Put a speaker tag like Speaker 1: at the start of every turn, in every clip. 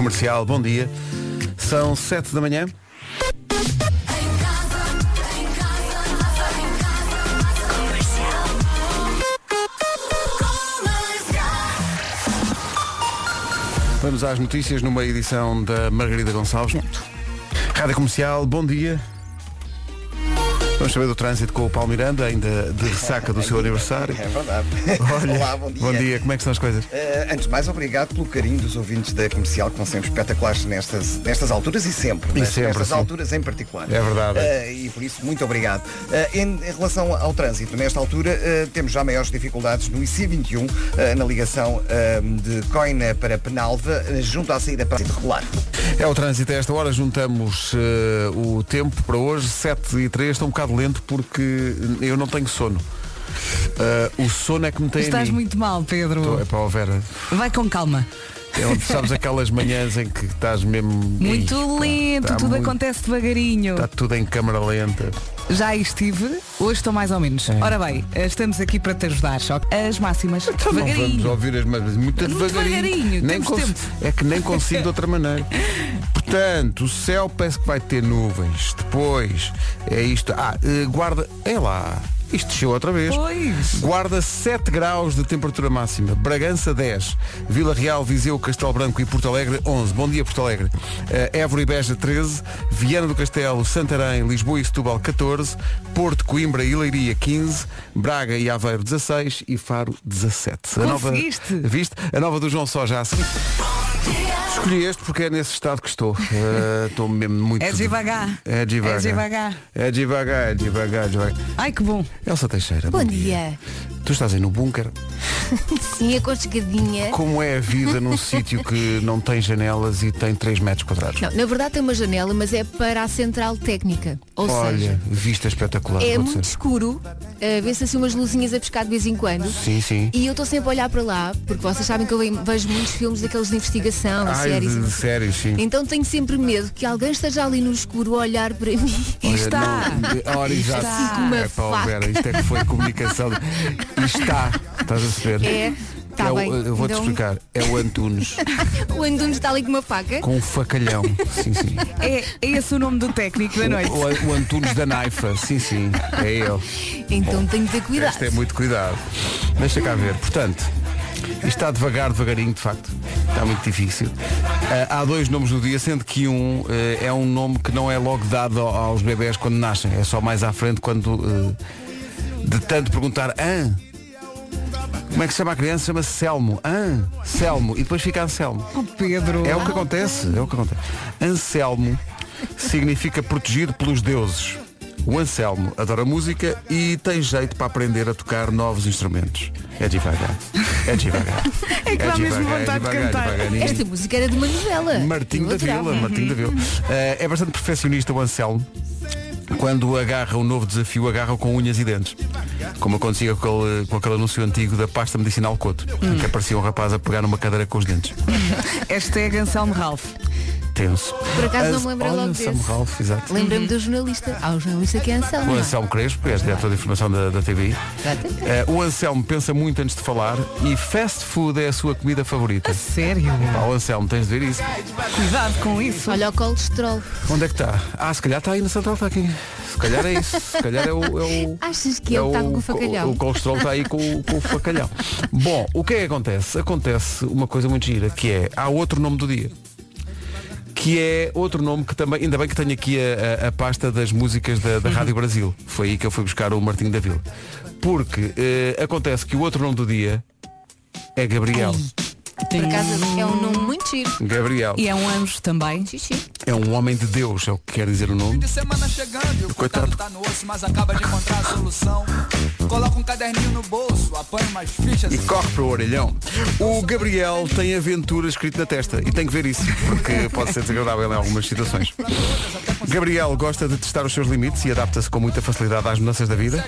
Speaker 1: Comercial, bom dia. São 7 da manhã. Vamos às notícias numa edição da Margarida Gonçalves. Rádio Comercial, bom dia. Vamos saber do trânsito com o Paulo Miranda, ainda de ressaca do seu aniversário.
Speaker 2: É verdade.
Speaker 1: Olha,
Speaker 2: Olá, bom dia.
Speaker 1: Bom dia, como é que estão as coisas?
Speaker 2: Eh, antes de mais, obrigado pelo carinho dos ouvintes da comercial, que são sempre espetaculares nestas, nestas alturas e sempre.
Speaker 1: E
Speaker 2: mas
Speaker 1: sempre,
Speaker 2: nestas
Speaker 1: sim.
Speaker 2: alturas em particular.
Speaker 1: É verdade.
Speaker 2: Eh, e por isso, muito obrigado. Eh, em, em relação ao trânsito, nesta altura, temos já maiores dificuldades no IC21, eh, na ligação de Coina para Penalva, junto à saída para regular.
Speaker 1: É o trânsito a esta hora, juntamos o tempo para hoje, 7 e 3, está um bocado lento porque eu não tenho sono. Eh, o sono é que me tem a
Speaker 3: Estás
Speaker 1: mim.
Speaker 3: muito mal, Pedro.
Speaker 1: Tô- É para a Vera.
Speaker 3: Vai com calma.
Speaker 1: É onde sabes aquelas manhãs em que estás mesmo.
Speaker 3: Muito
Speaker 1: Ih, pá,
Speaker 3: lento,
Speaker 1: tá
Speaker 3: tudo
Speaker 1: muito-
Speaker 3: acontece devagarinho.
Speaker 1: Está tudo em câmara lenta.
Speaker 3: Já estive, hoje estou mais ou menos.
Speaker 1: É.
Speaker 3: Ora bem, estamos aqui para te ajudar. Só as máximas,
Speaker 1: Então Não vamos
Speaker 3: devagarinho.
Speaker 1: ouvir as mas muito,
Speaker 3: Muito
Speaker 1: devagarinho.
Speaker 3: devagarinho,
Speaker 1: Nem cons-. É que nem consigo de outra maneira. Portanto, o céu parece que vai ter nuvens. Depois é isto. Ah, eh, guarda. É lá. Isto desceu outra vez.
Speaker 3: Pois.
Speaker 1: Guarda 7 graus de temperatura máxima. Bragança 10. Vila Real, Viseu, Castelo Branco e Porto Alegre 11. Bom dia, Porto Alegre. Eh, Évora e Beja 13. Viana do Castelo, Santarém, Lisboa e Setúbal 14. Porto, Coimbra e Leiria 15. Braga e Aveiro 16. E Faro 17. A nova, viste? A nova do João Só já assim. Escolhi este porque é nesse estado que estou. Eh, Estou mesmo muito.
Speaker 3: É devagar.
Speaker 1: É devagar.
Speaker 3: É devagar.
Speaker 1: É devagar, é devagar, devagar.
Speaker 3: Ai que bom.
Speaker 1: Elsa Teixeira.
Speaker 4: Bom dia.
Speaker 1: Tu estás aí no bunker.
Speaker 4: Sim, aconchegadinha.
Speaker 1: Como é a vida num sítio que não tem janelas e tem 3 metros quadrados?
Speaker 4: Não, na verdade tem uma janela, mas é para a central técnica. Ou
Speaker 1: Olha,
Speaker 4: seja,
Speaker 1: vista espetacular.
Speaker 4: é
Speaker 1: vou
Speaker 4: muito
Speaker 1: dizer.
Speaker 4: escuro, uh, vê-se assim umas luzinhas a pescar de vez em quando.
Speaker 1: Sim, sim.
Speaker 4: E eu estou sempre a olhar para lá, porque vocês sabem que eu ve- vejo muitos filmes daqueles de investigação,
Speaker 1: Ai,
Speaker 4: séries.
Speaker 1: de, séries, sim.
Speaker 4: Então tenho sempre medo que alguém esteja ali no escuro a olhar para mim.
Speaker 1: Olha,
Speaker 3: está.
Speaker 1: não- Ora, exato.
Speaker 4: Assim com uma
Speaker 1: é
Speaker 4: faca.
Speaker 1: Vera, isto é que foi comunicação. Está, estás a perceber?
Speaker 4: É, tá
Speaker 1: É o- eu vou-te
Speaker 4: Então-
Speaker 1: explicar. É o Antunes
Speaker 4: O Antunes está ali com uma faca.
Speaker 1: com um facalhão. Sim, sim.
Speaker 3: É, é esse o nome do técnico da noite.
Speaker 1: O, o, o Antunes da Naifa. Sim, sim. É ele.
Speaker 4: Então tenho de ter cuidado.
Speaker 1: Este é muito cuidado. Deixa cá ver. Portanto, isto está devagar, devagarinho, de facto. Está muito difícil. Ah, há dois nomes no dia, sendo que um eh, é um nome que não é logo dado ao- aos bebés quando nascem. É só mais à frente quando eh, de tanto perguntar ah, como é que se chama a criança? Chama-se Selmo. Ah, Selmo. E depois fica Anselmo.
Speaker 3: Oh, Pedro.
Speaker 1: É o que acontece, é o que acontece. Anselmo significa protegido pelos deuses. O Anselmo adora música e tem jeito para aprender a tocar novos instrumentos. É devagar. É devagar.
Speaker 3: É que dá mesmo vontade de cantar.
Speaker 4: Esta música era de uma novela.
Speaker 1: Martinho da Vila. Martinho da Vila. Eh, é bastante perfeccionista o Anselmo. Quando agarra um novo desafio, agarra com unhas e dentes. Como acontecia com aquele, com aquele anúncio antigo da pasta medicinal Coto, em que aparecia um rapaz a pegar numa cadeira com os dentes.
Speaker 3: Hashtag Anselmo Ralph.
Speaker 1: Tenso.
Speaker 4: Por acaso não
Speaker 1: As-
Speaker 4: me lembro
Speaker 1: olha,
Speaker 4: logo
Speaker 1: Anselmo
Speaker 4: desse.
Speaker 1: Ralph, exato.
Speaker 4: Lembrei-me do jornalista. Há um jornalista que é Anselmo.
Speaker 1: O
Speaker 4: não é?
Speaker 1: Anselmo Crespo, que és diretor de informação da, da TVI.
Speaker 4: Exatamente.
Speaker 1: Eh, o Anselmo pensa muito antes de falar e fast food é a sua comida favorita.
Speaker 3: Sério?
Speaker 1: Pá, o Anselmo, tens de ver isso.
Speaker 3: Cuidado com isso.
Speaker 4: Olha o colesterol.
Speaker 1: Onde é que está? Ah, se calhar está aí na central, está aqui. Se calhar é isso. Se calhar é o. É o
Speaker 4: Achas que
Speaker 1: é
Speaker 4: ele está
Speaker 1: o
Speaker 4: com o facalhão?
Speaker 1: O colesterol está aí com, o- com o facalhão. Bom, o que é que acontece? Acontece uma coisa muito gira, que é, há outro nome do dia. Que é outro nome que também, ainda bem que tenho aqui a, a- a pasta das músicas da, da Rádio Brasil. Foi aí que eu fui buscar o Martinho da Vila. Porque eh, acontece que o outro nome do dia é Gabriel.
Speaker 4: Por acaso é um nome muito giro.
Speaker 1: Gabriel.
Speaker 3: E é um anjo também.
Speaker 4: Xixi.
Speaker 1: É um homem de Deus, é o que quer dizer o nome.
Speaker 5: de semana chegando o
Speaker 1: Coitado.
Speaker 5: coitado tá no osso, mas acaba de encontrar a solução. Coloca um caderninho no bolso, apanha umas fichas.
Speaker 1: E corre para o orelhão. O Gabriel tem aventura escrito na testa e tem que ver isso, porque pode ser desagradável em algumas situações. Gabriel gosta de testar os seus limites e adapta-se com muita facilidade às mudanças da vida.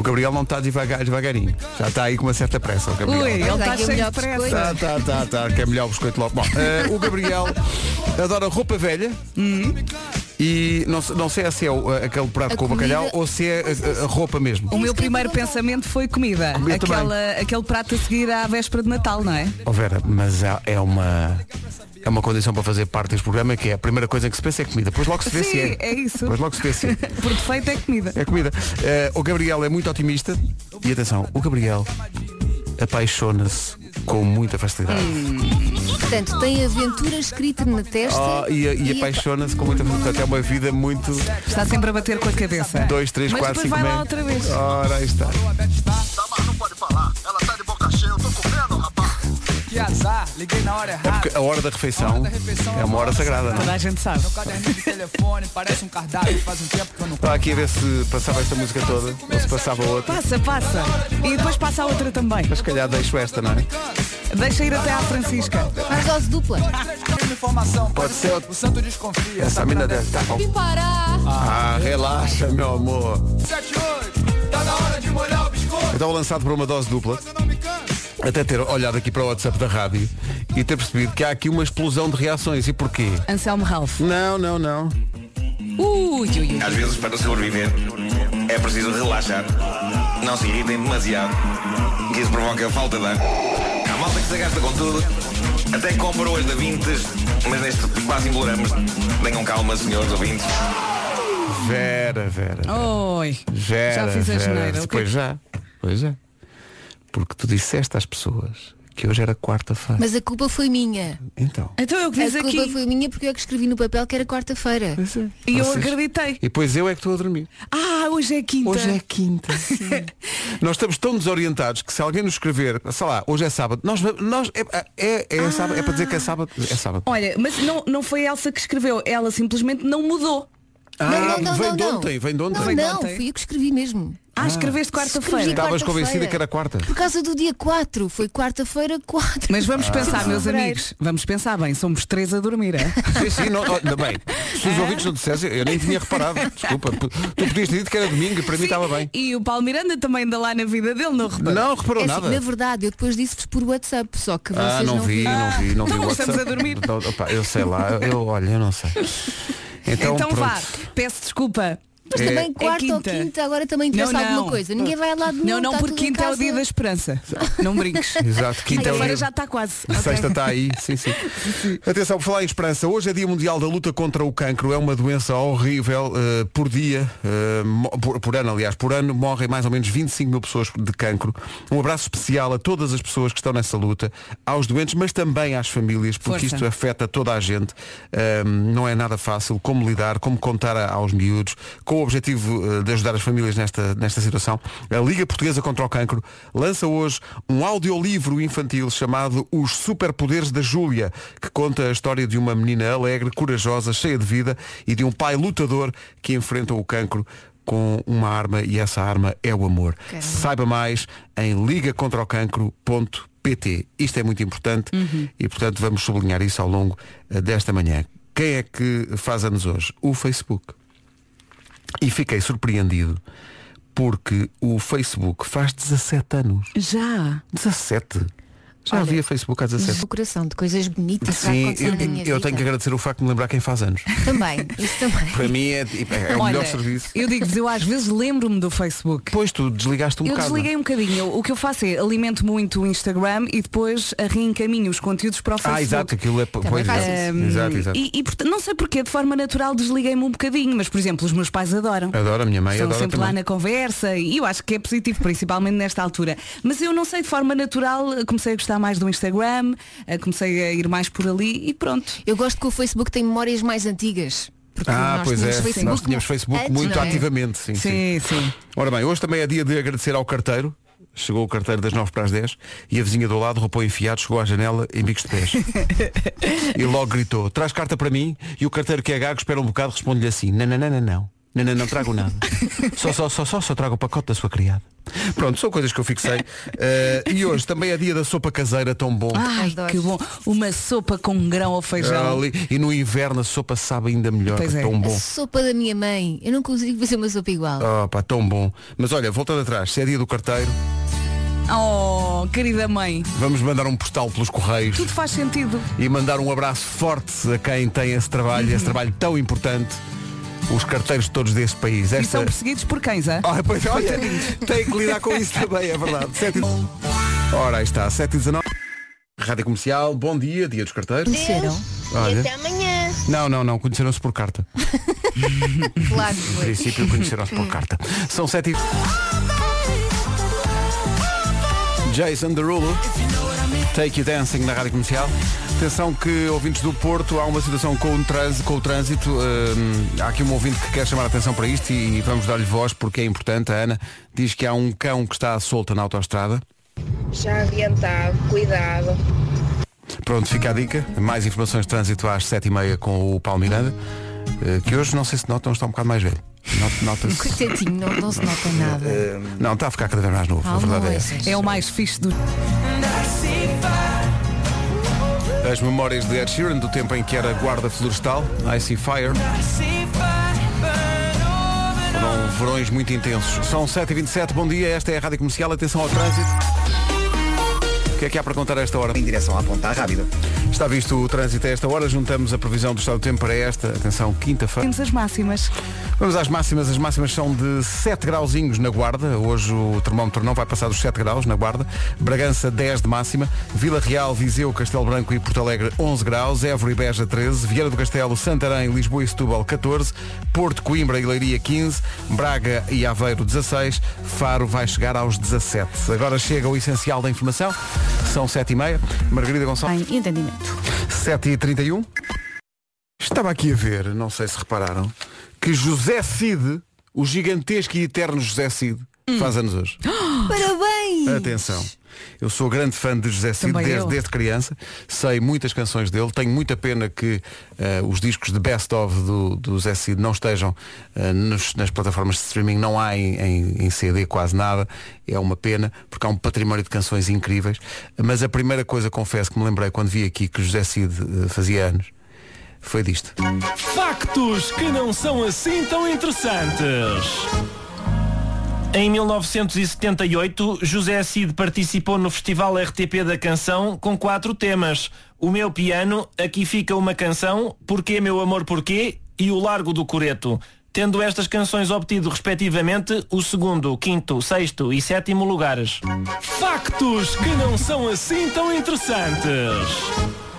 Speaker 5: O
Speaker 1: Gabriel não está devagar, devagarinho. Já está aí com uma certa pressa. O Gabriel.
Speaker 3: Ui, ele está
Speaker 4: é
Speaker 3: cheio
Speaker 4: melhor
Speaker 3: de pressa.
Speaker 4: biscoito.
Speaker 1: Tá, tá, tá, tá, que é melhor o biscoito logo. Bom, eh, o Gabriel adora roupa velha E não, não sei se é o- aquele prato
Speaker 4: A
Speaker 1: com o
Speaker 4: comida-
Speaker 1: bacalhau ou se é a, a- a roupa mesmo.
Speaker 3: O meu primeiro pensamento foi comida. Aquela, aquele prato a seguir à véspera de Natal, não é?
Speaker 1: Oh Vera, mas há- é uma é uma condição para fazer parte deste programa que é a primeira coisa que se pensa é comida. Depois logo se vê se
Speaker 3: Sim,
Speaker 1: é.
Speaker 3: é isso.
Speaker 1: Depois logo se vê se é.
Speaker 3: Por defeito é comida.
Speaker 1: É comida. Eh, o Gabriel é muito otimista e atenção, o Gabriel apaixona-se com muita facilidade.
Speaker 4: Portanto, tem aventura escrita na testa.
Speaker 1: Oh, e e
Speaker 4: a-
Speaker 1: apaixona-se com muita facilidade. Portanto, é uma vida muito
Speaker 3: Está sempre a bater com a cabeça.
Speaker 1: 2, 3,
Speaker 3: Mas
Speaker 1: 4,
Speaker 3: depois
Speaker 1: 5
Speaker 3: vai lá outra vez.
Speaker 1: Ora, aí está.
Speaker 5: Azar, liguei na hora errada.
Speaker 1: Porque a hora da refeição é uma hora sagrada, não
Speaker 3: Toda
Speaker 1: é?
Speaker 3: a gente sabe.
Speaker 5: Meu caderninho de telefone parece um cardápio. Faz um tempo que eu não
Speaker 1: Estava aqui a ver se passava esta música toda ou se passava outra.
Speaker 3: Passa, passa. E depois passa a outra também.
Speaker 1: Mas se calhar deixo esta, não é?
Speaker 3: Deixa ir até à Francisca.
Speaker 4: Faz dose dupla.
Speaker 1: Pode ser
Speaker 5: O santo desconfia.
Speaker 1: essa mina deve estar com... Ah, relaxa, meu amor.
Speaker 5: 7, 8. Tá na hora de molhar o biscoito.
Speaker 1: Eu estava lançado por uma dose dupla. Até ter olhado aqui para o WhatsApp da rádio e ter percebido que há aqui uma explosão de reações. E porquê?
Speaker 3: Anselmo Ralph.
Speaker 1: Não, não, não.
Speaker 3: Ui, ui, ui.
Speaker 6: Às vezes, para sobreviver, é preciso relaxar. Não se irritem demasiado, que isso provoca falta de ar. Há malta que se gasta com tudo, até compra hoje da Vintes, mas neste quase imploramos. Tenham calma, senhores ouvintes.
Speaker 1: Vera, Vera.
Speaker 3: Oi.
Speaker 1: Vera,
Speaker 3: Já fiz a
Speaker 1: Vera.
Speaker 3: geneira. O que é
Speaker 1: Pois já. Pois é. Porque tu disseste às pessoas que hoje era quarta-feira.
Speaker 4: Mas a culpa foi minha.
Speaker 1: Então.
Speaker 3: Então eu que
Speaker 4: A
Speaker 3: fiz
Speaker 4: culpa
Speaker 3: aqui.
Speaker 4: foi minha porque eu que escrevi no papel que era quarta-feira.
Speaker 3: E eu
Speaker 1: Vocês-
Speaker 3: acreditei.
Speaker 1: E depois eu é que estou a dormir.
Speaker 3: Ah, hoje é quinta.
Speaker 1: Hoje é quinta. nós estamos tão desorientados que se alguém nos escrever, sei lá, hoje é sábado, nós, nós é, é, é, sábado, é para dizer que é sábado. É sábado.
Speaker 3: Olha, mas não, não foi a Elsa que escreveu. Ela simplesmente não mudou.
Speaker 1: Ah, vem de ontem, vem de ontem.
Speaker 4: Não,
Speaker 3: Vem de
Speaker 4: não,
Speaker 3: ontem.
Speaker 4: fui eu que escrevi mesmo.
Speaker 3: Ah, escreveste quarta-feira.
Speaker 4: Escrevi
Speaker 1: Estavas
Speaker 4: quarta-feira.
Speaker 1: convencida que era quarta.
Speaker 4: Por causa do dia 4. Foi quarta-feira 4.
Speaker 3: Mas vamos
Speaker 1: Ah.
Speaker 3: pensar, meus amigos. Vamos pensar bem. Somos três a dormir. é?
Speaker 1: Sim, sim, não, ainda bem. Se os ouvintes não dissessem, eu nem tinha reparado. Desculpa. Tu podias ter dito que era domingo e para mim estava bem.
Speaker 3: E o Paulo Miranda também anda lá na vida dele, não reparou?
Speaker 1: Não reparou
Speaker 4: É assim,
Speaker 1: nada.
Speaker 4: na verdade, eu depois disse-vos por WhatsApp, só que vocês
Speaker 1: Ah, não vi, não vi, não vi
Speaker 3: Então estamos a dormir.
Speaker 1: Não, opá, eu sei lá, eu olha, eu não sei. Então,
Speaker 3: Então, vá, peço desculpa.
Speaker 4: Mas
Speaker 1: É-
Speaker 4: também quarta ou
Speaker 3: quinta.
Speaker 4: quinta, agora também interessa
Speaker 3: Não, não.
Speaker 4: alguma coisa. Ninguém vai a lado nenhum.
Speaker 3: Não, não,
Speaker 4: está
Speaker 3: porque quinta é o dia da esperança. Não brinques.
Speaker 1: Exato, quinta é o dia-
Speaker 3: já está quase.
Speaker 1: Sexta
Speaker 3: Ok.
Speaker 1: está aí, sim, sim. Atenção, por falar em esperança, hoje é Dia Mundial da Luta contra o Cancro. É uma doença horrível. eh, por dia, mo- por, por ano, aliás, por ano morrem mais ou menos 25 mil pessoas de cancro. Um abraço especial a todas as pessoas que estão nessa luta, aos doentes, mas também às famílias, porque
Speaker 3: Força.
Speaker 1: isto afeta toda a gente. Eh, não é nada fácil como lidar, como contar a- aos miúdos, com o objetivo eh, de ajudar as famílias nesta, nesta situação. A Liga Portuguesa contra o Cancro lança hoje um audiolivro infantil chamado Os Superpoderes da Júlia, que conta a história de uma menina alegre, corajosa, cheia de vida e de um pai lutador que enfrenta o cancro com uma arma e essa arma é o amor.
Speaker 4: Caramba.
Speaker 1: Saiba mais em ligacontraocancro.pt. Isto é muito importante e, portanto, vamos sublinhar isso ao longo eh, desta manhã. Quem é que faz anos hoje? O Facebook. E fiquei surpreendido porque o Facebook faz 17 anos.
Speaker 3: Já.
Speaker 1: 17. Já
Speaker 4: Olha,
Speaker 1: havia Facebook há 17.
Speaker 4: O coração de coisas bonitas
Speaker 1: Sim, eu, eu tenho que agradecer o facto de me lembrar quem faz anos.
Speaker 4: Também, isso também.
Speaker 1: Para mim é, tipo, é o
Speaker 3: Olha,
Speaker 1: melhor serviço.
Speaker 3: Eu digo-vos, eu às vezes lembro-me do Facebook.
Speaker 1: Depois tu desligaste um
Speaker 3: Eu
Speaker 1: bocado.
Speaker 3: desliguei um bocadinho. Eu- O que eu faço é alimento muito o Instagram e depois reencaminho os conteúdos para o Facebook.
Speaker 1: Ah, exato, aquilo é. Pois, exato,
Speaker 3: Um,
Speaker 1: exato, exato.
Speaker 3: E, e, não sei porquê, de forma natural desliguei-me um bocadinho, mas por exemplo, os meus pais adoram.
Speaker 1: Adoro a minha mãe,
Speaker 3: Estão
Speaker 1: adora
Speaker 3: sempre
Speaker 1: também.
Speaker 3: lá na conversa e eu acho que é positivo, principalmente nesta altura. Mas eu não sei, de forma natural, comecei a gostar mais do Instagram, eh, comecei a ir mais por ali e pronto.
Speaker 4: Eu gosto que o Facebook tem memórias mais antigas. Porque
Speaker 1: Ah,
Speaker 4: nós
Speaker 1: pois é,
Speaker 4: tínhamos Facebook
Speaker 1: nós tínhamos Facebook
Speaker 4: antes,
Speaker 1: muito
Speaker 4: é?
Speaker 1: ativamente, sim, sim.
Speaker 3: Sim, sim.
Speaker 1: Ora bem, hoje também é dia de agradecer ao carteiro. Chegou o carteiro das 9 para as 10 e a vizinha do lado, roupou enfiado, chegou à janela em bicos de pés. e logo gritou, traz carta para mim e o carteiro que é gago espera um bocado responde-lhe assim, não, não, não, não, não. Não, não, não trago nada. Só, só, só, só, só trago o pacote da sua criada. Pronto, são coisas que eu fixei. Eh, e hoje também é dia da sopa caseira tão bom.
Speaker 3: Ai,
Speaker 4: Adoro.
Speaker 3: que bom. Uma sopa com grão ou feijão.
Speaker 1: Ali- e no inverno a sopa sabe ainda melhor,
Speaker 3: Pois é.
Speaker 1: tão
Speaker 4: A
Speaker 1: bom.
Speaker 4: sopa da minha mãe. Eu não consigo fazer uma sopa igual.
Speaker 1: Oh, pá, tão bom. Mas olha, voltando atrás, se é dia do carteiro,
Speaker 3: Oh, querida mãe,
Speaker 1: vamos mandar um postal pelos correios
Speaker 3: tudo faz sentido.
Speaker 1: e mandar um abraço forte a quem tem esse trabalho, esse trabalho tão importante. Os carteiros todos desse país.
Speaker 3: E
Speaker 1: Esta...
Speaker 3: são perseguidos por cães?
Speaker 1: Ah, pois, olha, tem que lidar com isso também, é verdade. Sete e- Ora, aí está, 7 e 19 Rádio Comercial, bom dia, dia dos carteiros.
Speaker 4: Conheceram?
Speaker 1: Olha.
Speaker 7: Até amanhã.
Speaker 1: Não, não, não, conheceram-se por carta.
Speaker 4: Claro que
Speaker 1: No princípio conheceram-se por carta. São 7 e... Jason Derulo, Take You Dancing na Rádio Comercial. Atenção que, ouvintes do Porto, há uma situação com o trânsito. Com o trânsito hum, há aqui um ouvinte que quer chamar a atenção para isto e vamos dar-lhe voz porque é importante. A Ana diz que há um cão que está solto na autoestrada.
Speaker 7: Já adiantado, cuidado.
Speaker 1: Pronto, fica a dica. Mais informações de trânsito às 7h30 com o Paulo Miranda, eh, que hoje, não sei se notam, está um bocado mais velho.
Speaker 4: Coitadinho, não, não se nota nada.
Speaker 1: Não, está a ficar cada vez mais novo.
Speaker 4: Ah,
Speaker 1: a verdade é essa.
Speaker 3: É o mais fixe do.
Speaker 1: As memórias de Ed Sheeran, do tempo em que era guarda florestal, Icy Fire. Foram verões muito intensos. São 7h27, bom dia, esta é a Rádio Comercial, atenção ao trânsito. O que é que há para contar a esta hora?
Speaker 2: Em direção à ponta rápida.
Speaker 1: Está visto o trânsito a esta hora, juntamos a previsão do estado do tempo para esta, atenção, quinta-feira.
Speaker 3: Temos as máximas.
Speaker 1: Vamos às máximas. As máximas são de 7 grauzinhos na Guarda. Hoje o termómetro não vai passar dos 7 graus na Guarda. Bragança 10 de máxima. Vila Real, Viseu, Castelo Branco e Porto Alegre 11 graus. Évora e Beja 13. Vieira do Castelo, Santarém, Lisboa e Setúbal 14. Porto, Coimbra e Leiria 15. Braga e Aveiro 16. Faro vai chegar aos 17. Agora chega o essencial da informação. São 7 e meia. Margarida Gonçalves.
Speaker 4: Em entendimento.
Speaker 1: 7 e 31 Estava aqui a ver, não sei se repararam, que José Cid, o gigantesco e eterno José Cid, faz anos hoje.
Speaker 4: Parabéns!
Speaker 1: Atenção. Eu sou grande fã de José Cid
Speaker 3: Também
Speaker 1: desde,
Speaker 3: eu.
Speaker 1: desde criança. Sei muitas canções dele. Tenho muita pena que eh, os discos de best of do, do José Cid não estejam eh, nos- nas plataformas de streaming. Não há em, em- em CD quase nada. É uma pena, porque há um património de canções incríveis. Mas a primeira coisa, confesso, que me lembrei quando vi aqui que José Cid eh, fazia anos, foi disto.
Speaker 8: Factos que não são assim tão interessantes. Em 1978, José Cid participou no Festival RTP da Canção com quatro temas. O meu piano, Aqui fica uma canção, Porquê meu amor porquê e O Largo do Coreto. Tendo estas canções obtido respectivamente o segundo, quinto, sexto e sétimo lugares. Factos que não são assim tão interessantes.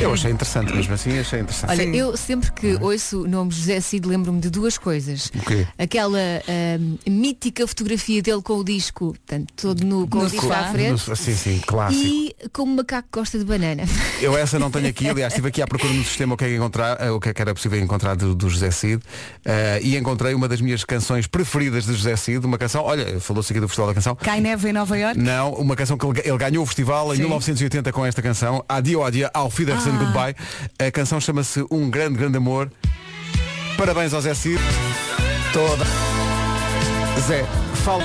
Speaker 1: Eu achei interessante, mesmo assim achei interessante.
Speaker 4: Olha,
Speaker 3: Sim.
Speaker 4: eu sempre que ouço o nome José Cid lembro-me de duas coisas.
Speaker 1: O quê?
Speaker 4: Aquela ahm, mítica fotografia dele com o disco, portanto, todo nu com
Speaker 3: No
Speaker 4: o disco à frente.
Speaker 1: No- sim, sim, clássico.
Speaker 4: E como um macaco gosta de banana.
Speaker 1: Eu essa não tenho aqui, aliás, estive aqui à procura no sistema o que é que encontrar, eh, o que é que era possível encontrar do, do José Cid eh, e encontrei uma das minhas canções preferidas de José Cid, uma canção, olha, falou-se aqui do Festival da Canção.
Speaker 3: Cai neve em Nova York.
Speaker 1: Não, uma canção que ele, ele ganhou o festival em
Speaker 3: Sim.
Speaker 1: 1980 com esta canção, Adio Adia, Auf Wiedersehen,
Speaker 3: Ah.
Speaker 1: Goodbye. A canção chama-se Um Grande, Grande Amor. Parabéns ao Zé Cid. Toda. Zé, fala.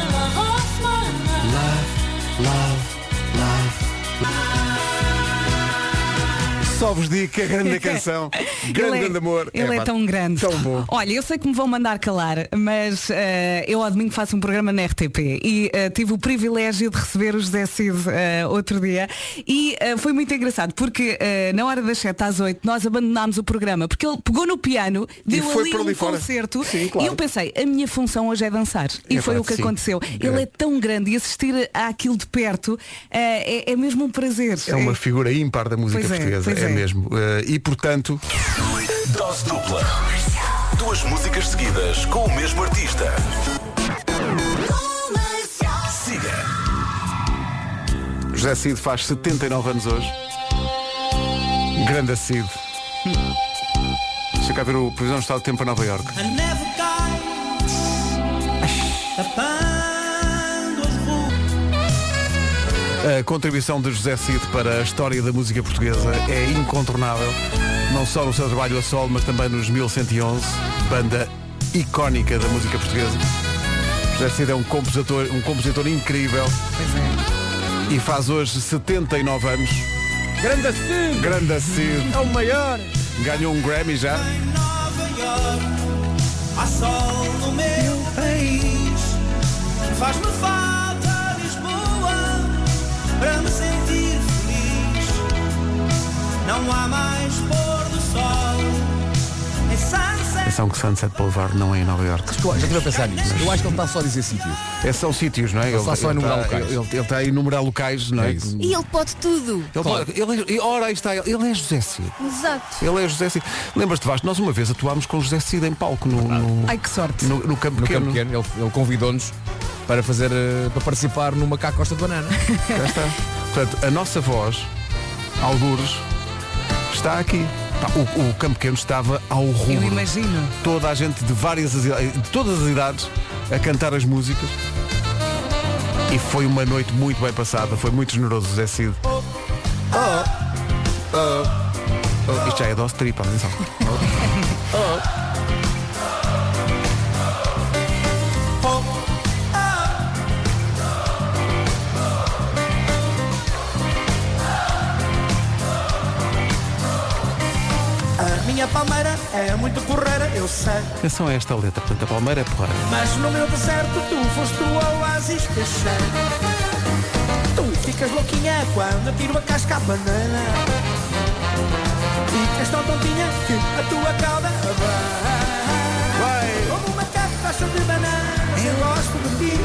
Speaker 1: Só vos digo que a grande canção, grande,
Speaker 3: ele é,
Speaker 1: grande amor.
Speaker 3: Ele é,
Speaker 1: pá,
Speaker 3: tão grande.
Speaker 1: Tão bom.
Speaker 3: Olha, eu sei que me vão mandar calar, mas eh, eu ao domingo faço um programa na RTP e eh, tive o privilégio de receber o José Cid eh, outro dia e foi muito engraçado porque na hora das 7 às 8 nós abandonámos o programa porque ele pegou no piano, deu
Speaker 1: foi
Speaker 3: ali
Speaker 1: ali
Speaker 3: um
Speaker 1: fora.
Speaker 3: concerto
Speaker 1: Sim, claro.
Speaker 3: e eu pensei, a minha função hoje é dançar. E
Speaker 1: É
Speaker 3: foi o que
Speaker 1: sim.
Speaker 3: aconteceu.
Speaker 1: Grande.
Speaker 3: Ele é tão grande e assistir àquilo de perto é, é mesmo um prazer.
Speaker 1: É uma figura ímpar da música
Speaker 3: Pois é,
Speaker 1: portuguesa, é,
Speaker 3: é.
Speaker 1: mesmo. Eh, e portanto,
Speaker 9: Dose dupla. Duas músicas seguidas com o mesmo artista. Siga.
Speaker 1: José Cid faz 79 anos hoje. Grande Cid. Deixa cá ver o previsão do estado de tempo para Nova York. A contribuição de José Cid para a história da música portuguesa é incontornável, não só no seu trabalho a solo, mas também nos 1111, banda icónica da música portuguesa. José Cid é um compositor, um compositor incrível e faz hoje 79 anos.
Speaker 8: Grande Cid!
Speaker 1: Grande Cid.
Speaker 8: É o maior!
Speaker 1: Ganhou um Grammy já.
Speaker 5: Há sol no meu país, faz-me Lisboa para me sentir feliz. Não há mais pôr do sol em Sunset
Speaker 1: Atenção que Sunset Boulevard não é em Nova York.
Speaker 10: Já estive a pensar nisso. Eu acho que ele está só a dizer sítios.
Speaker 1: É, são sítios, não é?
Speaker 10: Ele está só a enumerar
Speaker 1: está-
Speaker 10: locais.
Speaker 1: Ele, ele está a enumerar locais, não é?
Speaker 10: É isso.
Speaker 4: E ele pode tudo.
Speaker 1: Ele, pode- ele é, ora, aí está ele. Ele é José Cid.
Speaker 4: Exato.
Speaker 1: Ele é José Cid. Lembras-te, Vasco, nós uma vez atuámos com José Cid em palco no, no,
Speaker 3: Ai que sorte.
Speaker 1: no, no campo
Speaker 10: No
Speaker 1: pequeno.
Speaker 10: campo pequeno, ele, ele convidou-nos para fazer, eh, para participar no Macaco Costa de Banana.
Speaker 1: Já está. Portanto, a nossa voz, algures, está aqui. Pá, O, o campo pequeno estava ao
Speaker 3: Eu
Speaker 1: rubro.
Speaker 3: imagino.
Speaker 1: Toda a gente de várias de todas as idades a cantar as músicas. E foi uma noite muito bem passada, foi muito generoso José Cid. Oh, oh, oh. Isto já é dose tripla, atenção.
Speaker 11: minha palmeira é muito porreira, eu sei.
Speaker 1: Atenção a esta letra, portanto a palmeira é porreira.
Speaker 11: Mas no meu deserto tu foste o oásis que achei. Tu ficas louquinha quando eu tiro a casca à banana. Ficas tão tontinha que a tua cauda vai. Como uma caixa de bananas, eu gosto de ti.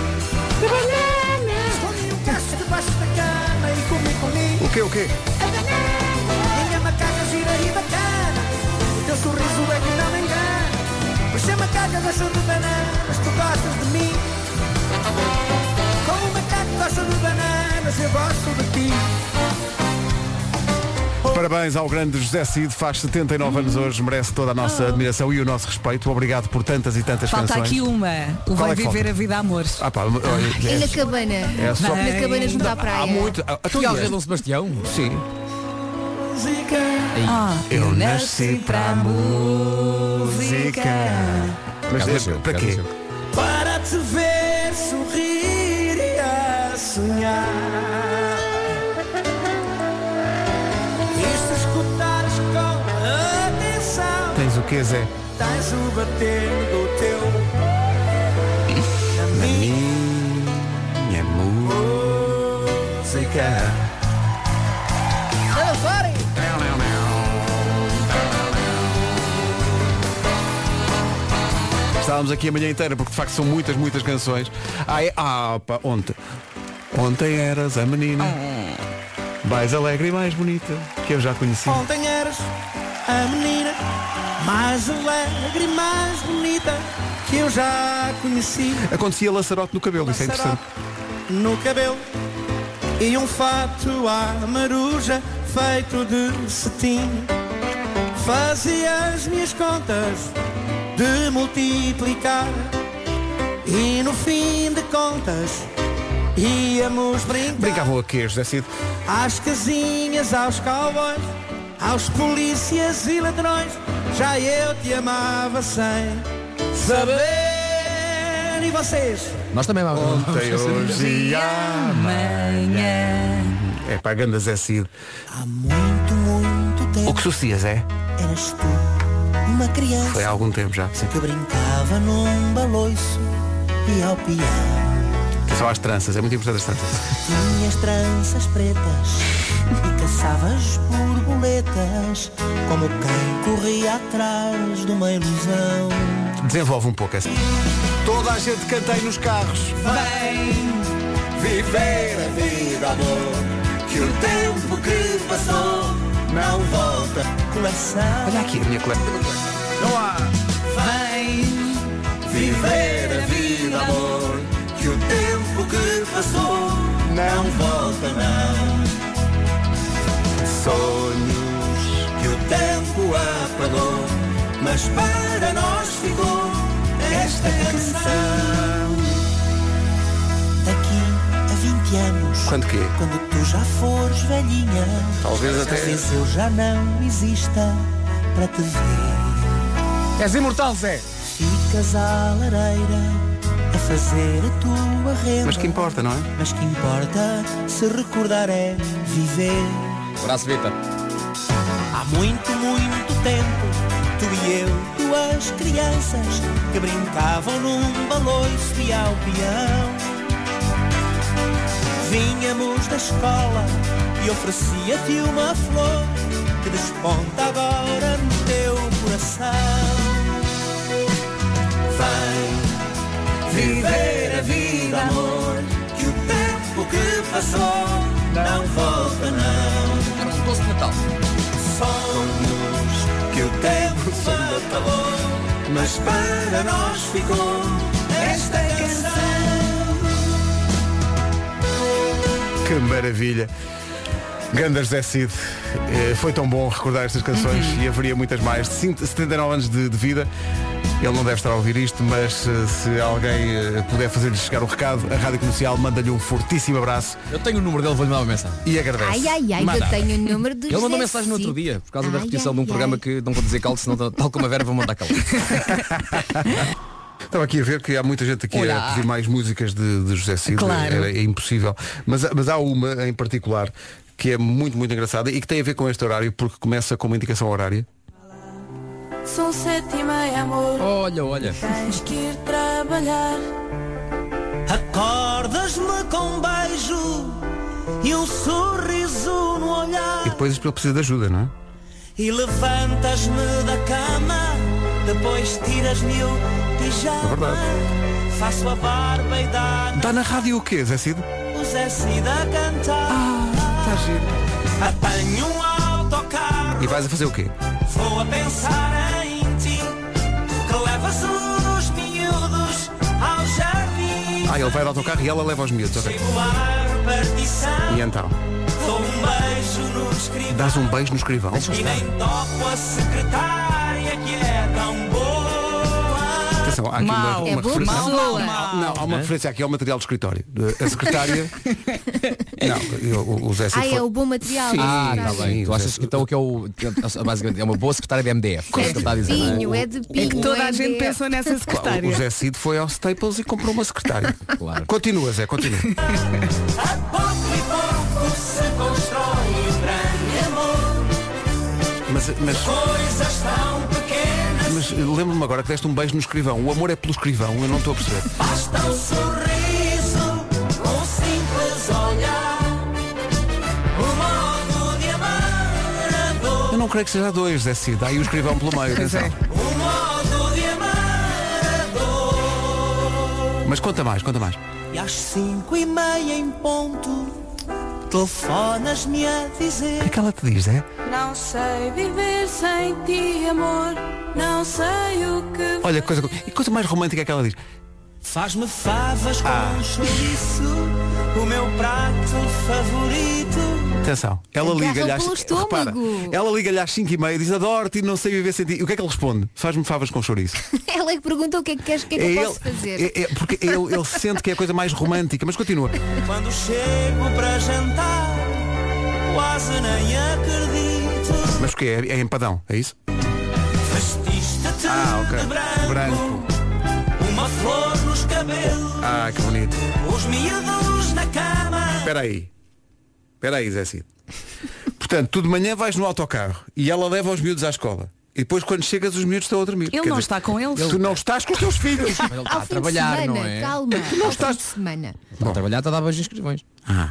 Speaker 11: De bananas. Escondi um cacho debaixo da cama e comi comigo.
Speaker 1: O quê, o quê?
Speaker 11: Gosta de bananas Tu gostas de mim Como o macaco gosta de bananas Eu gosto de ti
Speaker 1: Parabéns ao grande José Cid, faz 79 anos hoje, merece toda a nossa admiração e o nosso respeito. Obrigado por tantas e tantas
Speaker 3: Falta
Speaker 1: canções.
Speaker 3: aqui uma. O
Speaker 1: Qual
Speaker 3: Vai
Speaker 1: é que
Speaker 3: Viver
Speaker 1: falta?
Speaker 3: a Vida a Amores.
Speaker 1: Ah, pá, olha,
Speaker 4: E
Speaker 1: é-
Speaker 4: na cabana.
Speaker 1: é só-
Speaker 4: Na cabana junto à praia.
Speaker 1: Há muito. Ah, então,
Speaker 10: Aqui ao
Speaker 1: e?
Speaker 10: Dom Sebastião.
Speaker 1: Sim.
Speaker 3: Ah,
Speaker 1: Eu nasci para a música. Mas é,
Speaker 10: seu,
Speaker 1: para quê?
Speaker 11: Para te ver sorrir e a sonhar E se escutares com atenção
Speaker 1: Tens o quê, Zé?
Speaker 11: Tens o bater do teu
Speaker 1: Na minha música. Estávamos aqui a manhã inteira porque de facto são muitas, muitas canções. Ah, é, ah pá, ontem. Ontem eras a menina mais alegre e mais bonita que eu já conheci.
Speaker 11: Ontem eras a menina mais alegre e mais bonita que eu já conheci.
Speaker 1: Acontecia laçarote no cabelo, isso é interessante.
Speaker 11: No cabelo e um fato à maruja feito de cetim. Fazia as minhas contas de multiplicar e no fim de contas íamos brincar.
Speaker 1: Brincavam a quê, José Cid?
Speaker 11: Às casinhas, aos cowboys, aos polícias e ladrões, já eu te amava sem saber. E vocês?
Speaker 10: Nós também vamos.
Speaker 1: Ontem, hoje e amanhã. É para ganda Zé Cid.
Speaker 11: Há muito, muito tempo
Speaker 1: O que sucia, Zé?
Speaker 11: eras tu, uma criança
Speaker 1: Foi há algum tempo já. Sim.
Speaker 11: que brincava num baloiço e ao piano.
Speaker 1: Só às tranças, é muito importante as tranças.
Speaker 11: Tinhas tranças pretas e caçavas borboletas como quem corria atrás de uma ilusão.
Speaker 1: Desenvolve um pouco essa. Toda a gente canta aí nos carros.
Speaker 11: Vem viver a vida, amor, que o tempo que passou não volta. Coleção.
Speaker 1: Olha aqui a minha colega.
Speaker 11: Não há. Vem viver a vida, amor, que o tempo que passou não volta, não. Sonhos que o tempo apagou, mas para nós ficou esta canção. 20 anos,
Speaker 1: Quanto quê?
Speaker 11: quando tu já fores velhinha,
Speaker 1: Talvez até-
Speaker 11: talvez eu já não exista para te ver.
Speaker 10: És imortal, Zé.
Speaker 11: Ficas à lareira a fazer a tua renda.
Speaker 1: Mas que importa, não é?
Speaker 11: Mas que importa se recordar é viver.
Speaker 10: Abraço, Vita.
Speaker 11: Há muito, muito tempo, tu e eu, duas crianças que brincavam num baloiço e ao peão. Vínhamos da escola e oferecia-te uma flor que desponta agora no teu coração. Vem viver a vida, amor, que o tempo que passou não volta, não.
Speaker 10: Era um doce de Natal.
Speaker 11: Sonhos que o tempo acabou, mas para nós ficou esta canção.
Speaker 1: Que maravilha. Ganda José Cid, Eh, foi tão bom recordar estas canções
Speaker 3: Uhum.
Speaker 1: e haveria muitas mais. De 5 79 anos de, de vida, ele não deve estar a ouvir isto, mas eh, se alguém eh, puder fazer-lhe chegar o recado, a Rádio Comercial manda-lhe um fortíssimo abraço
Speaker 10: Eu tenho o número dele, vou-lhe mandar uma mensagem.
Speaker 1: e agradece.
Speaker 4: Ai, ai, ai, eu tenho o número do
Speaker 10: Ele mandou mensagem no outro dia, por causa da
Speaker 4: Ai,
Speaker 10: repetição
Speaker 4: ai,
Speaker 10: de um programa
Speaker 4: ai.
Speaker 10: que não vou dizer calo, senão tal como a Vera vou mandar calo.
Speaker 1: Estava aqui a ver que há muita gente aqui
Speaker 10: Olá.
Speaker 1: a pedir mais músicas de, de José Cid.
Speaker 3: Claro.
Speaker 1: É, é impossível. Mas, mas há uma em particular que é muito, muito engraçada e que tem a ver com este horário porque começa com uma indicação horária.
Speaker 12: São sete e meia, amor.
Speaker 10: Olha, olha.
Speaker 12: Tens que ir trabalhar.
Speaker 11: Acordas-me com um beijo e um sorriso no olhar.
Speaker 1: E depois ele precisa de ajuda, não é?
Speaker 11: E levantas-me da cama, depois tiras-me o.
Speaker 1: É verdade.
Speaker 11: Faço a barba e dá
Speaker 1: Está na rádio o quê, Zé Cid?
Speaker 11: o Zé Cid a cantar.
Speaker 1: Está giro.
Speaker 11: Apanho um autocarro,
Speaker 1: E vais a fazer o quê?
Speaker 11: vou a pensar em ti. Que levas os miúdos ao jardim.
Speaker 1: Ah, ele vai ao autocarro e ela leva os miúdos. ok. E então?
Speaker 11: dou um beijo no escrivão.
Speaker 1: Dás um beijo no escrivão.
Speaker 11: E nem toco a secretária
Speaker 1: Atenção, há aqui uma, uma
Speaker 4: É
Speaker 1: referência.
Speaker 4: pessoa.
Speaker 1: Não, há uma referência aqui ao material de escritório. A secretária. não, o, o Zé
Speaker 4: Ah, é o bom material.
Speaker 1: Sim,
Speaker 10: Ah, está bem. Tu achas que então o que é o. Basicamente, é uma boa secretária de MDF. É
Speaker 4: É de
Speaker 10: está não é?
Speaker 4: pinho, é de
Speaker 3: É
Speaker 4: pinho.
Speaker 3: que toda
Speaker 4: é
Speaker 3: a gente pensou nessa
Speaker 1: O
Speaker 3: secretária.
Speaker 1: Zé Cid foi ao Staples e comprou uma secretária.
Speaker 10: Claro.
Speaker 1: Continua, Zé, continua.
Speaker 11: A pouco
Speaker 1: mas lembro-me agora que deste um beijo no escrivão. O amor é pelo escrivão, eu não estou a perceber.
Speaker 11: basta um sorriso, um simples olhar. O modo de amar a dor.
Speaker 1: Eu não creio que seja dois, Zé Cid. Há aí o escrivão pelo meio, atenção.
Speaker 3: é.
Speaker 11: O modo de amar a dor.
Speaker 1: Mas conta mais, conta mais.
Speaker 11: E às cinco e meia em ponto, telefonas-me a
Speaker 1: O que
Speaker 11: dizer.
Speaker 1: é que ela te diz, Zé?
Speaker 12: Não sei viver sem ti, amor. Não sei o que.
Speaker 1: Olha, que coisa, e coisa mais romântica é que ela diz.
Speaker 11: Faz-me favas com
Speaker 1: Ah.
Speaker 11: um chouriço, o meu prato favorito.
Speaker 1: Atenção, ela liga-lhe às, repara, ela liga-lhe às 5 e meia diz adoro-te e não sei viver sem ti. E o que é que ele responde? Faz-me favas com chouriço.
Speaker 4: Ela é que pergunta o que é que queres, o que é que eu posso fazer.
Speaker 1: é- é- porque ele, ele sente que é a coisa mais romântica, mas continua.
Speaker 11: Quando chego para jantar, quase nem acredito.
Speaker 1: Mas o que é? É empadão, é isso?
Speaker 11: Vestiste-te
Speaker 1: Ah, ok.
Speaker 11: de branco,
Speaker 1: Branco.
Speaker 11: uma flor nos cabelos,
Speaker 1: Ah, que bonito.
Speaker 11: os miúdos na cama.
Speaker 1: Espera aí. Espera aí, Zé Cid. Portanto, tu de manhã vais no autocarro e ela leva os miúdos à escola. E depois quando chegas os miúdos estão a dormir.
Speaker 3: Ele
Speaker 1: Quer
Speaker 3: não
Speaker 1: dizer,
Speaker 3: está com eles.
Speaker 1: Tu não estás com os teus filhos.
Speaker 10: Mas ele está
Speaker 4: Ao
Speaker 10: a
Speaker 4: fim
Speaker 10: trabalhar,
Speaker 4: semana,
Speaker 10: não é?
Speaker 4: calma.
Speaker 1: não
Speaker 4: Ao
Speaker 1: estás-
Speaker 4: fim de semana.
Speaker 10: Está a trabalhar, está a dar em escrivões.
Speaker 1: Ah.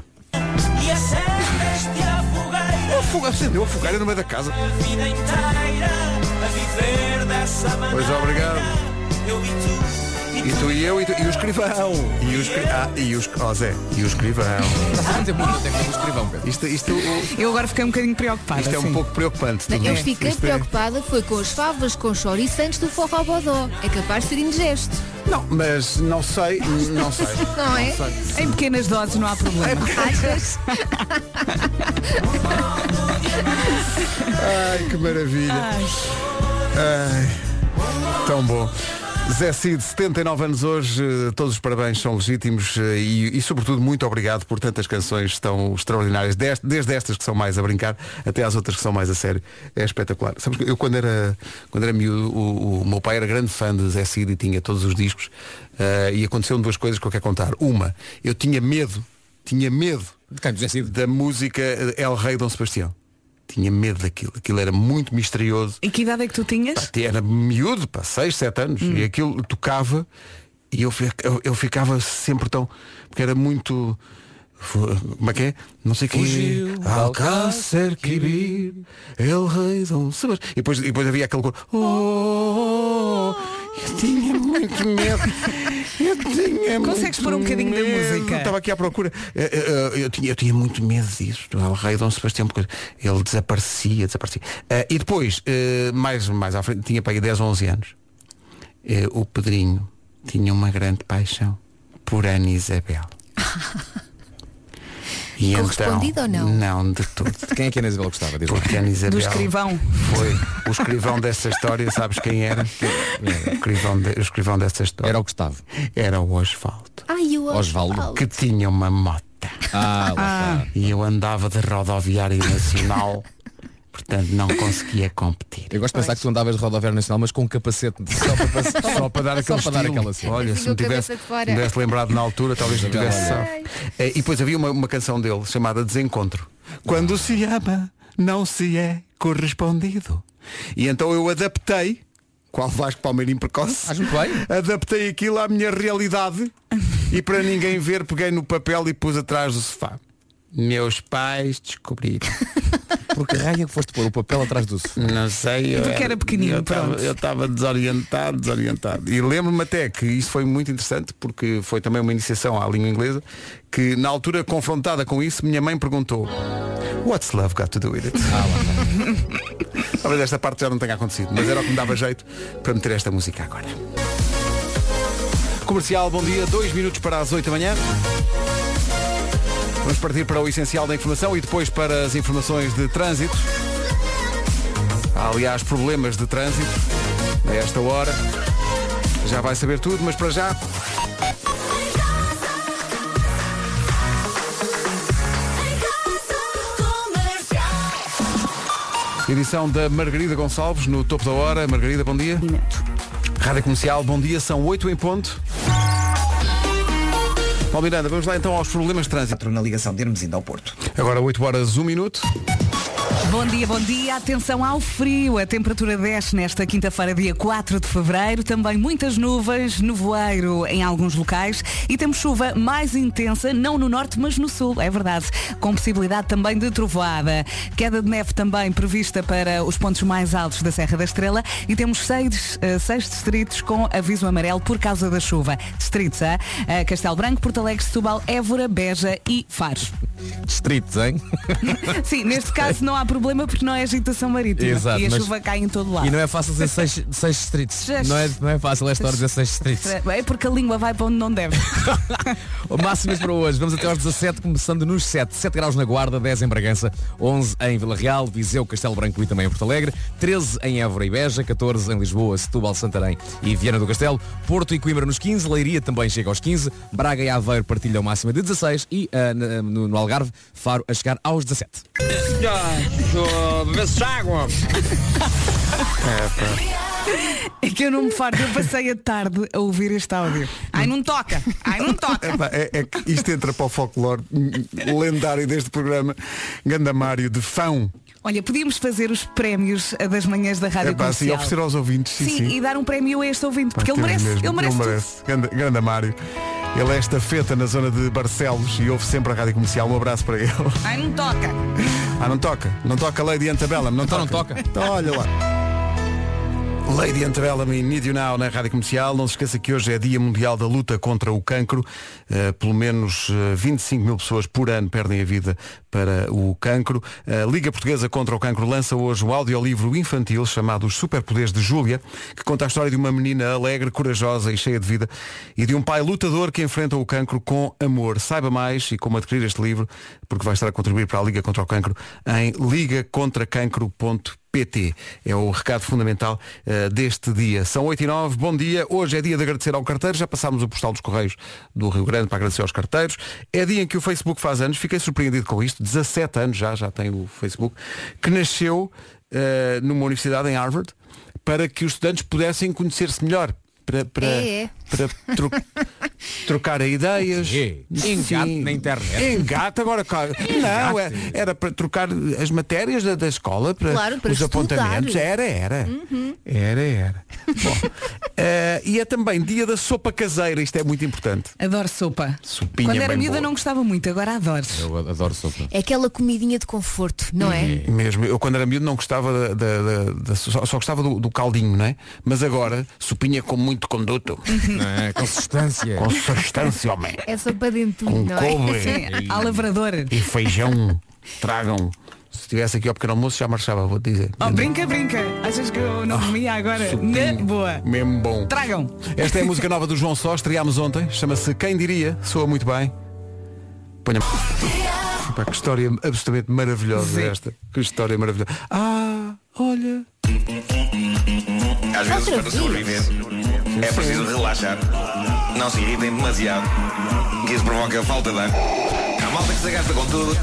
Speaker 11: E acendeste a fogueira,
Speaker 1: O fogo acendeu a fogueira no meio da casa.
Speaker 11: a vida inteira, a viver dessa maneira.
Speaker 1: Pois obrigado.
Speaker 11: Eu e tu,
Speaker 1: E tu e eu e, tu, e o escrivão. E o, escri... ah, e o, es- oh, Zé, e o escrivão.
Speaker 10: Está a dizer muito até como escrivão, Pedro.
Speaker 1: Isto, isto,
Speaker 3: Eu agora fiquei um bocadinho preocupada.
Speaker 1: isto é um
Speaker 3: sim.
Speaker 1: pouco preocupante. tudo
Speaker 4: Eu
Speaker 1: isto.
Speaker 4: fiquei
Speaker 1: Isto é-
Speaker 4: preocupada foi com as favas com chouriço antes do forró bodó. É capaz de ser indigesto,
Speaker 1: Não, mas não sei, não sei.
Speaker 4: não é?
Speaker 3: Em pequenas doses não há problema.
Speaker 4: Achas?
Speaker 1: Ai, que maravilha.
Speaker 3: Ai.
Speaker 1: Ai, tão bom. Zé Cid, 79 anos hoje, todos os parabéns são legítimos eh, e, e, sobretudo muito obrigado por tantas canções tão extraordinárias, desde, desde estas que são mais a brincar até às outras que são mais a sério. É espetacular. Sabes que eu quando era, quando era miúdo, o, o meu pai era grande fã de Zé Cid e tinha todos os discos eh, e aconteceram duas coisas que eu quero contar. Uma, eu tinha medo, tinha medo da música El Rei Dom Sebastião. Tinha medo daquilo. Aquilo era muito misterioso.
Speaker 3: E que idade é que tu tinhas?
Speaker 1: Era miúdo, pá, 6, 7 anos. E aquilo tocava e eu, eu, eu ficava sempre tão. Porque era muito. Como é que é? Não sei o que. Alcácer Quibir, El Rei Dom Sebastião. E depois, e depois havia aquele cor. Oh, eu tinha muito medo. Eu tinha
Speaker 3: Consegues
Speaker 1: muito
Speaker 3: pôr um bocadinho da
Speaker 1: medo.
Speaker 3: música?
Speaker 1: Estava aqui à procura. Eh, eh, Eu, tinha, eu tinha muito medo disso. O rei Dom Sebastião, porque ele desaparecia, desaparecia. Eh, e depois, eh, mais, mais à frente, tinha para aí 10 ou 11 anos. Eh, o Pedrinho tinha uma grande paixão por Ana Isabel. E
Speaker 4: Correspondido ou não?
Speaker 1: Não, de todo.
Speaker 10: De quem é que a Ana Isabel gostava? Diz.
Speaker 1: Porque a Ana Isabel
Speaker 3: Do escrivão.
Speaker 1: foi o escrivão dessa história, sabes quem era? O escrivão, de- o escrivão dessa história.
Speaker 10: Era o Gustavo.
Speaker 1: Era o Osvaldo.
Speaker 4: Ai, o
Speaker 10: Osvaldo.
Speaker 1: Que tinha uma mota.
Speaker 10: Ah, lá está.
Speaker 1: E eu andava de rodoviária nacional. Portanto, não conseguia competir.
Speaker 10: Eu gosto de pensar que tu andavas de rodoviária nacional, mas com um capacete só para,
Speaker 1: Só para dar aquele
Speaker 10: só para dar aquela cena.
Speaker 1: Olha, se me tivesse, tivesse lembrado na altura, talvez me
Speaker 10: Isabel,
Speaker 1: tivesse salvo. Eh, E depois havia uma, uma canção dele chamada Desencontro. Quando se ama, não se é correspondido. E então eu adaptei, qual Vasco Palmeirim precoce,
Speaker 10: Faz muito bem.
Speaker 1: adaptei aquilo à minha realidade e para ninguém ver peguei no papel e pus atrás do sofá. Meus pais descobriram.
Speaker 10: Porque raia que foste pôr o papel atrás do sofá.
Speaker 1: Não sei. eu
Speaker 3: Porque era pequenino,
Speaker 1: eu estava-
Speaker 3: pronto.
Speaker 1: Eu estava desorientado, desorientado. E lembro-me até que isso foi muito interessante, porque foi também uma iniciação à língua inglesa, que na altura, confrontada com isso, minha mãe perguntou What's love got to do with it? Talvez esta parte já não tenha acontecido, mas era o que me dava jeito para meter esta música agora. Comercial, bom dia, dois minutos para as 8 da manhã. Vamos partir para o essencial da informação e depois para as informações de trânsito. Há, aliás, problemas de trânsito a esta hora. Já vai saber tudo, mas para já. Edição da Margarida Gonçalves no topo da hora. Margarida, bom dia. Rádio Comercial, bom dia. São 8 em ponto. Paulo Miranda, vamos lá então aos problemas de trânsito.
Speaker 2: Na ligação de Hermesinde ao Porto.
Speaker 1: Agora 8 horas, 1 minuto.
Speaker 3: Bom dia, bom dia. Atenção ao frio. A temperatura desce nesta quinta-feira, dia 4 de fevereiro. Também muitas nuvens, nevoeiro em alguns locais. E temos chuva mais intensa, não no norte, mas no sul. É verdade. Com possibilidade também de trovoada. Queda de neve também prevista para os pontos mais altos da Serra da Estrela. E temos seis, eh, seis distritos com aviso amarelo por causa da chuva. Distritos, ah? Eh, Castelo Branco, Porto Alegre, Setúbal, Évora, Beja e Faro.
Speaker 10: Distritos, hein?
Speaker 3: Sim, neste caso não há problema porque não é agitação marítima.
Speaker 10: Exato,
Speaker 3: e a
Speaker 10: mas-
Speaker 3: chuva cai em todo lado.
Speaker 10: E não é fácil dizer seis, seis distritos.
Speaker 3: Seis.
Speaker 10: Não é, não é fácil esta hora dizer seis distritos.
Speaker 3: É porque a língua vai para onde não deve.
Speaker 10: Máximas para hoje. Vamos até aos 17, começando nos 7. 7 graus na Guarda, 10 em Bragança, 11 em Vila Real, Viseu, Castelo Branco e também em Porto Alegre, 13 em Évora e Beja, 14 em Lisboa, Setúbal, Santarém e Viana do Castelo, Porto e Coimbra nos 15, Leiria também chega aos 15, Braga e Aveiro partilham máxima de 16 e na- no, no Algarve, Faro a chegar aos 17.
Speaker 3: É que eu não me farto, eu passei a tarde a ouvir este áudio. Ai, não toca! Ai, não toca!
Speaker 1: Epá, É, é que isto entra para o folclore lendário deste programa, Gandamário de Fão.
Speaker 3: Olha, podíamos fazer os prémios das manhãs da Rádio
Speaker 1: É pá, assim,
Speaker 3: Comercial.
Speaker 1: oferecer aos ouvintes. Sim,
Speaker 3: sim,
Speaker 1: sim.
Speaker 3: e dar um prémio a este ouvinte,
Speaker 1: Pá,
Speaker 3: porque ele merece,
Speaker 1: mesmo,
Speaker 3: ele merece. tudo.
Speaker 1: merece. Ganda, Ganda Mário. Ele é estafeta na zona de Barcelos e ouve sempre a rádio comercial. Um abraço para ele.
Speaker 3: Ai, não toca!
Speaker 1: Ah, não toca? Não toca Lady Antebellum? Não
Speaker 10: Então não
Speaker 1: toca?
Speaker 10: toca.
Speaker 1: Então olha lá. Lady Antebellum e Need You Now na Rádio Comercial. Não se esqueça que hoje é Dia Mundial da Luta contra o Cancro. Uh, pelo menos uh, 25 mil pessoas por ano perdem a vida para o cancro. A Liga Portuguesa contra o Cancro lança hoje um audiolivro infantil chamado Os Superpoderes de Júlia, que conta a história de uma menina alegre, corajosa e cheia de vida e de um pai lutador que enfrenta o cancro com amor. Saiba mais e como adquirir este livro, porque vai estar a contribuir para a Liga contra o Cancro em ligacontracancro.pt. PT. É o recado fundamental eh, deste dia. São 8 e 9, bom dia. Hoje é dia de agradecer ao carteiro. Já passámos o postal dos Correios do Rio Grande para agradecer aos carteiros. É dia em que o Facebook faz anos. Fiquei surpreendido com isto. 17 anos já, já tem o Facebook, que nasceu eh, numa universidade em Harvard para que os estudantes pudessem conhecer-se melhor. Para, para,
Speaker 4: É, é.
Speaker 1: para tro- trocar ideias.
Speaker 10: É. Engate na internet.
Speaker 1: Engate agora. Não, é- era para trocar as matérias da, da escola, para,
Speaker 4: Claro, para
Speaker 1: os
Speaker 4: estudar.
Speaker 1: apontamentos. Era, era. Era, era. Bom, Eh, e é também dia da sopa caseira, isto é muito importante.
Speaker 3: Adoro sopa.
Speaker 1: Sopinha
Speaker 3: Quando era miúda não gostava muito, agora adoro.
Speaker 10: Eu adoro sopa.
Speaker 4: É aquela comidinha de conforto, não é?
Speaker 1: Mesmo, eu quando era miúdo não gostava da, da- da- da- só, só gostava do, do caldinho, não é? Mas agora, sopinha com muito conduto.
Speaker 10: Não é? Consistência.
Speaker 1: Consistência, homem.
Speaker 4: É sopa dentudo,
Speaker 1: Com
Speaker 4: não
Speaker 1: couve.
Speaker 4: é?
Speaker 3: Sim, à lavradora.
Speaker 1: E feijão. Tragam. Se estivesse aqui ao pequeno almoço já marchava, vou-te dizer.
Speaker 3: Oh, brinca, brinca. Achas que eu não comia agora? Na boa.
Speaker 1: Mesmo bom.
Speaker 3: Tragam.
Speaker 1: Esta é a música nova do João Só, estreámos ontem. Chama-se Quem Diria. Soa muito bem. Ponha Pá, que história absolutamente maravilhosa
Speaker 3: Sim.
Speaker 1: esta. Que história maravilhosa. Ah, olha.
Speaker 6: Às vezes, para sobreviver, é preciso relaxar. Não se irritem demasiado, que isso provoca falta de ar. Há malta que se gasta com tudo,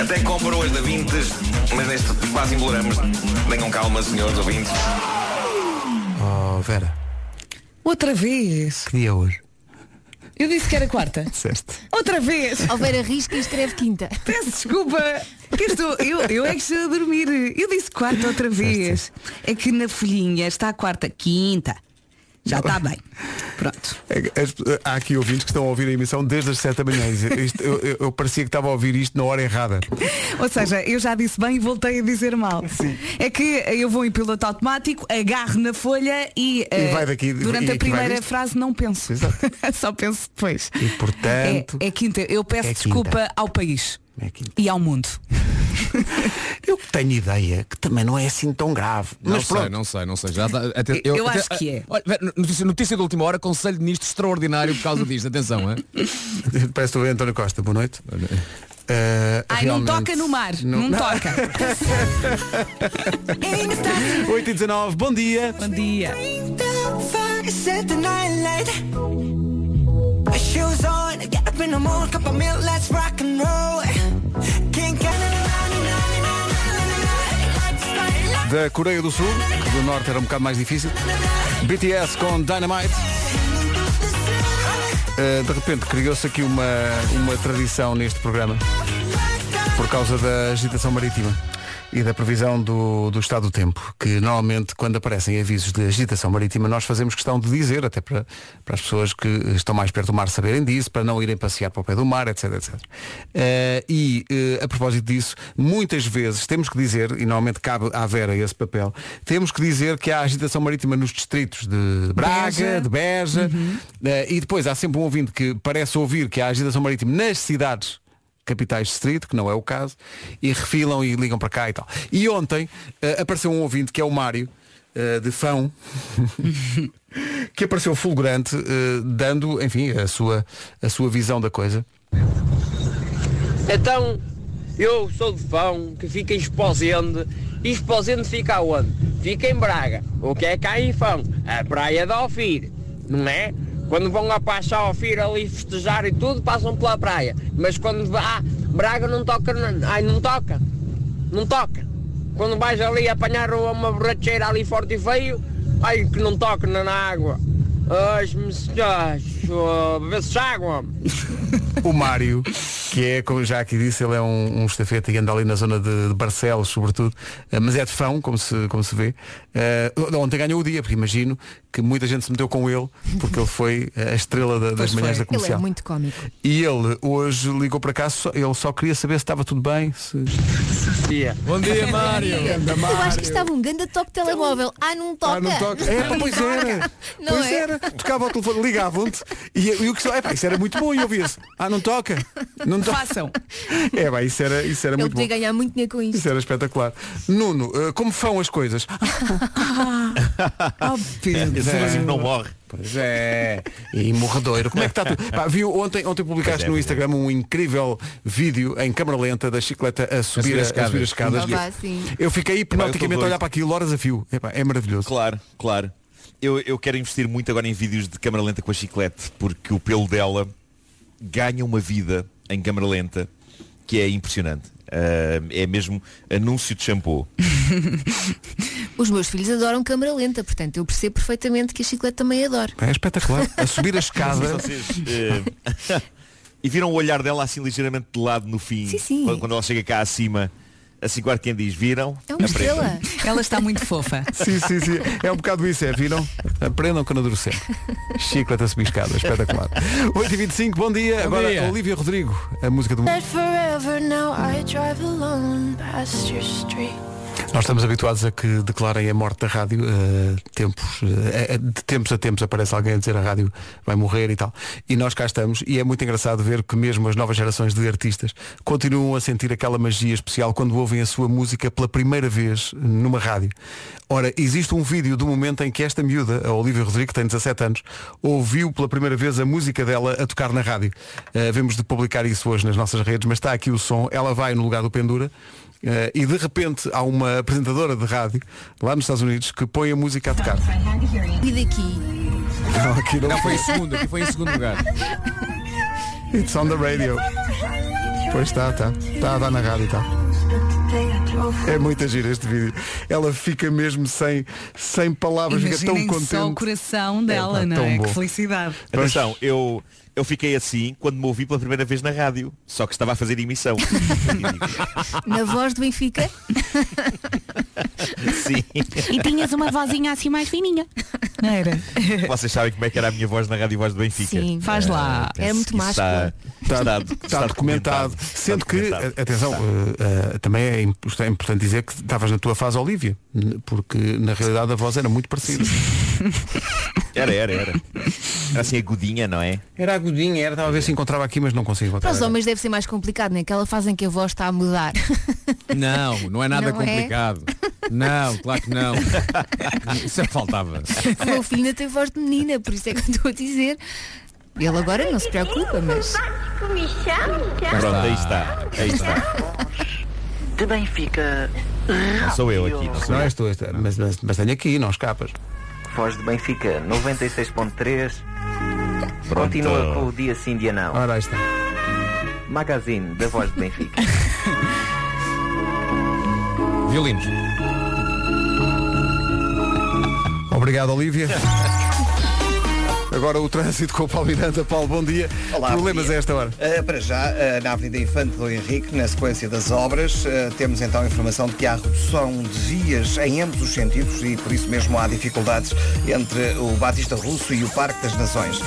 Speaker 6: até compra hoje da Vintes, mas neste quase imploramos. Tenham calma, senhores ouvintes.
Speaker 1: Oh, Vera,
Speaker 3: Outra vez.
Speaker 1: que dia é hoje?
Speaker 3: Eu disse que era quarta.
Speaker 1: Disseste.
Speaker 3: Outra vez.
Speaker 4: Alveira risca e escreve quinta.
Speaker 3: Peço desculpa. Que eu, estou, eu, eu é que estou a dormir. Eu disse quarta outra vez. É que na folhinha está a quarta. Quinta. Já está bem. Pronto.
Speaker 1: É as- há aqui ouvintes que estão a ouvir a emissão desde as 7 da manhã. Isto- eu, eu- eu parecia que estava a ouvir isto na hora errada.
Speaker 3: Ou seja, eu já disse bem e voltei a dizer mal. É que eu vou em piloto automático, agarro na folha e, eh,
Speaker 1: vai daqui-
Speaker 3: durante
Speaker 1: e
Speaker 3: a primeira frase não penso. Só penso depois.
Speaker 1: E portanto.
Speaker 3: É, é quinta. Eu peço
Speaker 1: É quinta.
Speaker 3: desculpa ao país
Speaker 1: É
Speaker 3: e ao mundo.
Speaker 1: Eu tenho ideia que também não é assim tão grave.
Speaker 10: Não
Speaker 1: Mas
Speaker 10: sei,
Speaker 1: pronto.
Speaker 10: não sei, não sei. Já até-
Speaker 3: Eu
Speaker 10: até-
Speaker 3: acho que é.
Speaker 10: Olha, notícia, notícia de última hora, conselho de ministro extraordinário por causa disto. Atenção, hein?
Speaker 1: Parece o António Costa. Boa noite. Eh,
Speaker 3: Ai, não toca no mar. Não, toca.
Speaker 1: 8 e 19, bom dia.
Speaker 3: Bom dia.
Speaker 1: Da Coreia do Sul, que do Norte era um bocado mais difícil. BTS com Dynamite. Eh, de repente criou-se aqui uma, uma tradição neste programa por causa da agitação marítima e da previsão do, do estado do tempo, que normalmente quando aparecem avisos de agitação marítima nós fazemos questão de dizer, até para, para as pessoas que estão mais perto do mar saberem disso, para não irem passear para o pé do mar, etc. etc. Eh, e eh, a propósito disso, muitas vezes temos que dizer, e normalmente cabe à Vera esse papel, temos que dizer que há agitação marítima nos distritos de Braga,
Speaker 3: Beja.
Speaker 1: de Beja, eh, e depois há sempre um ouvinte que parece ouvir que há agitação marítima nas cidades capitais de que não é o caso, e refilam e ligam para cá e tal. E ontem eh, apareceu um ouvinte que é o Mário, eh, de Fão, que apareceu fulgurante, eh, dando, enfim, a sua, a sua visão da coisa.
Speaker 13: Então, eu sou de Fão, que fica em Esposende, e Esposende fica aonde? Fica em Braga. O que é cá em Fão? A praia de Alfir, não é? Quando vão a passar ao Alfir ali festejar e tudo, passam pela praia. Mas quando vá, Braga não toca, ai não toca, não toca. Quando vais ali apanhar uma borracheira ali forte e feio, ai que não toca na água. Ai, me bebe-se água.
Speaker 1: O Mário, que é, como já aqui disse, ele é um, um estafeta e anda ali na zona de, de Barcelos, sobretudo, eh, mas é de Fão, como se, como se vê. Eh, ontem ganhou o dia, porque imagino que muita gente se meteu com ele, porque ele foi a estrela da- das
Speaker 4: Pois
Speaker 1: manhãs
Speaker 4: foi.
Speaker 1: da comercial.
Speaker 4: Ele é muito cómico.
Speaker 1: E ele hoje ligou para cá, só- ele só queria saber se estava tudo bem. Se...
Speaker 10: Bom dia, Mário.
Speaker 4: Eu acho que estava um grande toque de telemóvel. Ah, não toca.
Speaker 1: Ah, não toca. É, pois era.
Speaker 4: Não
Speaker 1: pois
Speaker 4: é?
Speaker 1: era. Tocava ao telefone, ligavam-te e, e o que só, é, pá, isso era muito bom e ouvia-se. Ah, não toca. Não toca.
Speaker 3: Façam.
Speaker 1: É, pá, isso era, isso era muito bom.
Speaker 4: podia ganhar muito dinheiro com isto.
Speaker 1: Isso era espetacular. Nuno, eh, como fão as coisas?
Speaker 3: Oh, Pedro.
Speaker 14: Esse assim não morre.
Speaker 1: Pois é. E morredoiro. Como é que está tudo? Pá, viu ontem, ontem publicaste
Speaker 14: é,
Speaker 1: no
Speaker 14: é.
Speaker 1: Instagram um incrível vídeo em câmara lenta da chicleta a subir, a,
Speaker 10: subir as
Speaker 1: a subir as escadas.
Speaker 4: Ah.
Speaker 1: Eu fiquei hipnoticamente a olhar para aquilo horas a fio. Epá, é maravilhoso.
Speaker 14: Claro, claro. Eu, eu quero investir muito agora em vídeos de câmara lenta com a chiclete, porque o pelo dela ganha uma vida em câmara lenta que é impressionante. Ah, é mesmo anúncio de shampoo.
Speaker 4: Os meus filhos adoram câmara lenta, portanto eu percebo perfeitamente que a chiclete também adora.
Speaker 1: É espetacular. A subir a escada.
Speaker 14: vocês, eh, e viram o olhar dela assim ligeiramente de lado no fim,
Speaker 4: Sim, sim.
Speaker 14: Quando, quando ela chega cá acima. Assim quase quem diz, viram?
Speaker 4: É uma
Speaker 14: Aprendam.
Speaker 4: estrela.
Speaker 3: Ela está muito fofa.
Speaker 1: Sim, sim, sim. É um bocado isso, é, viram? Aprendam que não duro sempre. Chiclete a subiscada, espetacular. 8h25, bom dia.
Speaker 10: Bom
Speaker 1: Agora,
Speaker 10: dia.
Speaker 1: Olivia Rodrigo, a música do mundo. Nós estamos habituados a que declarem a morte da rádio eh, tempos, eh, de tempos a tempos aparece alguém a dizer a rádio vai morrer e tal. E nós cá estamos e é muito engraçado ver que mesmo as novas gerações de artistas continuam a sentir aquela magia especial quando ouvem a sua música pela primeira vez numa rádio. Ora, existe um vídeo do momento em que esta miúda, a Olivia Rodrigo, que tem 17 anos, ouviu pela primeira vez a música dela a tocar na rádio. Eh, Vemos de publicar isso hoje nas nossas redes, mas está aqui o som. Ela vai no lugar do Pendura e de repente há uma apresentadora de rádio lá nos Estados Unidos que põe a música a tocar.
Speaker 4: E daqui.
Speaker 1: Não, aqui não,
Speaker 10: Não, foi em segundo, aqui foi em segundo lugar.
Speaker 1: It's on the radio. Pois está, está. Está a dar na rádio, está. É muita gira este vídeo. Ela fica mesmo sem, sem palavras, fica tão
Speaker 3: Imaginem só o
Speaker 1: contente.
Speaker 3: coração dela,
Speaker 1: pá,
Speaker 3: não é? Que felicidade.
Speaker 14: Atenção, eu, eu fiquei assim quando me ouvi pela primeira vez na rádio. Só que estava a fazer emissão.
Speaker 4: Na voz do Benfica.
Speaker 14: Sim.
Speaker 3: E tinhas uma vozinha assim mais fininha. Não era?
Speaker 14: Vocês sabem como é que era a minha voz na rádio voz do Benfica.
Speaker 3: Sim, faz lá.
Speaker 14: penso
Speaker 3: Era muito máscula.
Speaker 14: Está,
Speaker 1: Está,
Speaker 14: está,
Speaker 1: está documentado. Sendo que, atenção, eh, eh, também é imp- é importante dizer que estavas na tua fase Olivia, n- porque na realidade a voz era muito parecida.
Speaker 14: Era, era, era. Era assim agudinha, não é?
Speaker 1: Era agudinha, era, estava a ver se encontrava aqui, mas não consigo encontrar.
Speaker 4: Para os homens deve ser mais complicado, naquela fase em que a voz está a mudar.
Speaker 10: Não, não é nada
Speaker 4: Não é?
Speaker 10: complicado. Não, claro que não. Isso é faltava.
Speaker 4: O meu filho ainda tem voz de menina, por isso é que eu estou a dizer. Ele agora não se preocupa, mas.
Speaker 14: Pronto, aí está. Aí está.
Speaker 15: De Benfica.
Speaker 14: Não sou eu aqui, não sou
Speaker 1: Não
Speaker 14: eu.
Speaker 1: és tu, és tu, mas, mas, mas tenho aqui, não escapas.
Speaker 15: Voz de Benfica 96.3. Continua com o dia sim, dia não.
Speaker 1: Ora, aí está.
Speaker 15: Magazine da Voz de Benfica.
Speaker 10: Violinos.
Speaker 1: Obrigado, Olivia. Agora o trânsito com o Paulo Miranda. Paulo, bom dia.
Speaker 2: Olá,
Speaker 1: Problemas a esta hora.
Speaker 2: Uh, para já, uh, na Avenida Infante do Henrique, na sequência das obras, uh, temos então a informação de que há redução de vias em ambos os sentidos e por isso mesmo há dificuldades entre o Batista Russo e o Parque das Nações.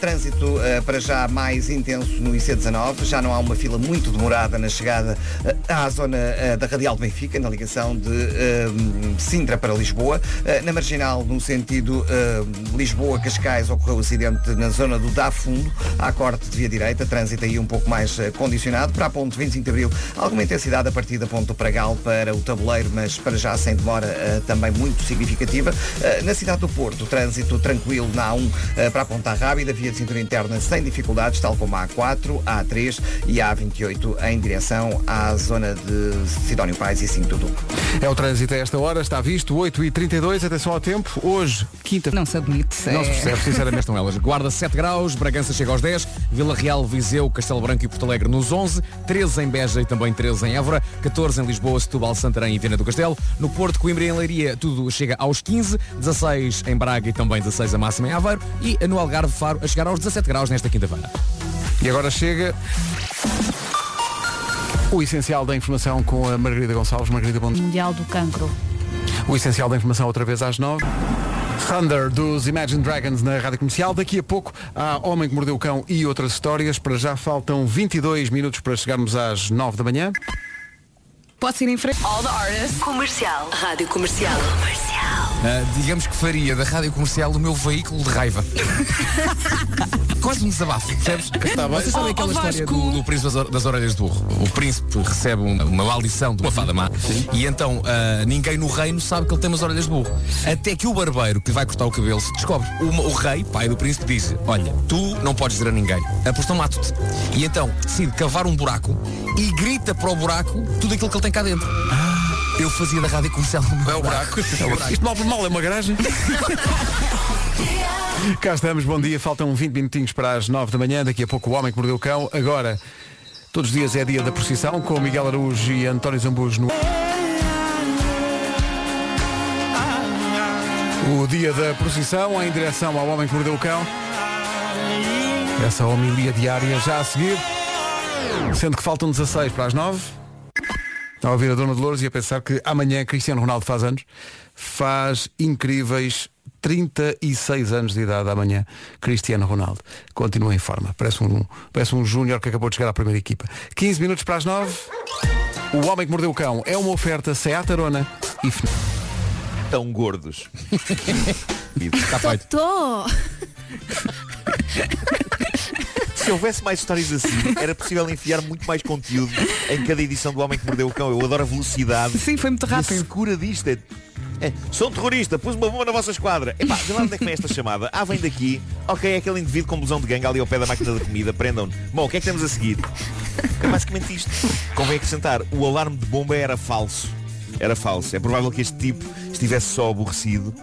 Speaker 2: Trânsito para já mais intenso no IC19, já não há uma fila muito demorada na chegada à zona da Radial de Benfica, na ligação de Sintra para Lisboa. Na Marginal, no sentido Lisboa-Cascais, ocorreu o acidente na zona do Dá Fundo, há corte de via direita, trânsito aí um pouco mais eh, condicionado. Para a ponte 25 de Abril, alguma intensidade a partir da ponte do Pragal para o tabuleiro, mas para já sem demora eh, também muito significativa. Eh, na cidade do Porto, trânsito tranquilo na A1 eh, para a ponta rápida, via de cintura interna sem dificuldades, tal como a A4, a A3 e a A28 em direção à zona de Sidónio Pais e 5 do Duque.
Speaker 1: É o trânsito a esta hora, está visto, 8h32, atenção ao tempo. Hoje, quinta.
Speaker 3: Não se admite.
Speaker 10: Não se
Speaker 3: É.
Speaker 10: percebe, sinceramente estão elas. Guarda 7 graus, Bragança chega aos 10, Vila Real, Viseu, Castelo Branco e Porto Alegre nos 11, 13 em Beja e também 13 em Évora, 14 em Lisboa, Setúbal, Santarém e Viana do Castelo, no Porto, Coimbra e em Leiria tudo chega aos 15, 16 em Braga e também 16 a máxima em Aveiro e no Algarve Faro a chegar aos 17 graus nesta quinta-feira.
Speaker 1: E agora chega o essencial da informação com a Margarida Gonçalves. Margarida, bom dia.
Speaker 16: Mundial do Cancro.
Speaker 1: O essencial da informação outra vez às 9. Thunder dos Imagine Dragons na Rádio Comercial. Daqui a pouco há Homem que Mordeu o Cão e outras histórias. Para já faltam 22 minutos para chegarmos às 9 da manhã.
Speaker 3: Posso ir em frente?
Speaker 16: All the artists. Comercial. Rádio Comercial.
Speaker 10: Ah, digamos que faria da rádio comercial o meu veículo de raiva. Quase um desabafo, percebes? Vocês sabem aquela história do, do príncipe das, or- das orelhas de burro? O príncipe recebe um- uma maldição de uma fada má e então ah, ninguém no reino sabe que ele tem umas orelhas de burro. Até que o barbeiro que vai cortar o cabelo se descobre. O, o rei, pai do príncipe, diz olha, tu não podes dizer a ninguém. Apostão mato-te. E então decide cavar um buraco e grita para o buraco tudo aquilo que ele tem cá dentro. Eu fazia da rádio comercial o meu buraco. É o buraco.
Speaker 1: Isto mal por mal é uma garagem. Cá estamos, bom dia. Faltam 20 minutinhos para as 9 da manhã. Daqui a pouco o Homem que Mordeu o Cão. Agora, todos os dias é dia da procissão com Miguel Araújo e António Zambujo no... O dia da procissão em direção ao Homem que Mordeu o Cão. Essa homilia diária já a seguir. Sendo que faltam 16 para as 9. A ouvir a Dona Dolores e a pensar que amanhã Cristiano Ronaldo faz anos. Faz incríveis 36 anos de idade amanhã, Cristiano Ronaldo. Continua em forma. Parece um, parece um júnior que acabou de chegar à primeira equipa. 15 minutos para as 9. O Homem que Mordeu o Cão é uma oferta Seat Arona e Fnac.
Speaker 14: Tão gordos.
Speaker 10: Está feito.
Speaker 4: Tô.
Speaker 14: Se houvesse mais histórias assim, era possível enfiar muito mais conteúdo em cada edição do Homem que Mordeu o Cão. Eu adoro a velocidade.
Speaker 3: Sim, foi muito
Speaker 14: E a
Speaker 3: rápido.
Speaker 14: secura disto é... É, sou um terrorista, pus uma bomba na vossa esquadra. Epá, de lá onde é que vem esta chamada? Ah, vem daqui. Ok, é aquele indivíduo com blusão de gangue ali ao pé da máquina da comida. Prendam-no. Bom, o que é que temos a seguir? É basicamente isto. Convém acrescentar, o alarme de bomba era falso. Era falso. É provável que este tipo estivesse só aborrecido.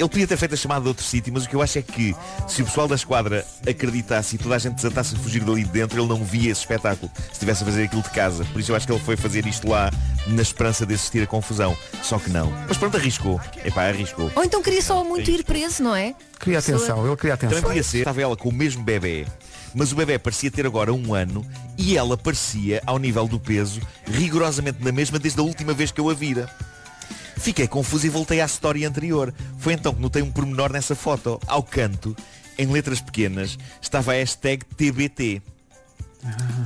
Speaker 14: Ele podia ter feito a chamada de outro sítio, mas o que eu acho é que se o pessoal da esquadra acreditasse e toda a gente desatasse a fugir dali de dentro, ele não via esse espetáculo se estivesse a fazer aquilo de casa. Por isso eu acho que ele foi fazer isto lá na esperança de assistir a confusão. Só que não. Mas pronto, arriscou. Epá, arriscou.
Speaker 4: Ou então queria só muito ir preso, não é?
Speaker 1: Queria atenção, ele queria
Speaker 14: Também
Speaker 1: atenção.
Speaker 14: podia ser, estava ela com o mesmo bebê, mas o bebê parecia ter agora um ano e ela parecia, ao nível do peso, rigorosamente na mesma desde a última vez que eu a vira. Fiquei confuso e voltei à história anterior. Foi então que notei um pormenor nessa foto. Ao canto, em letras pequenas, estava a hashtag TBT.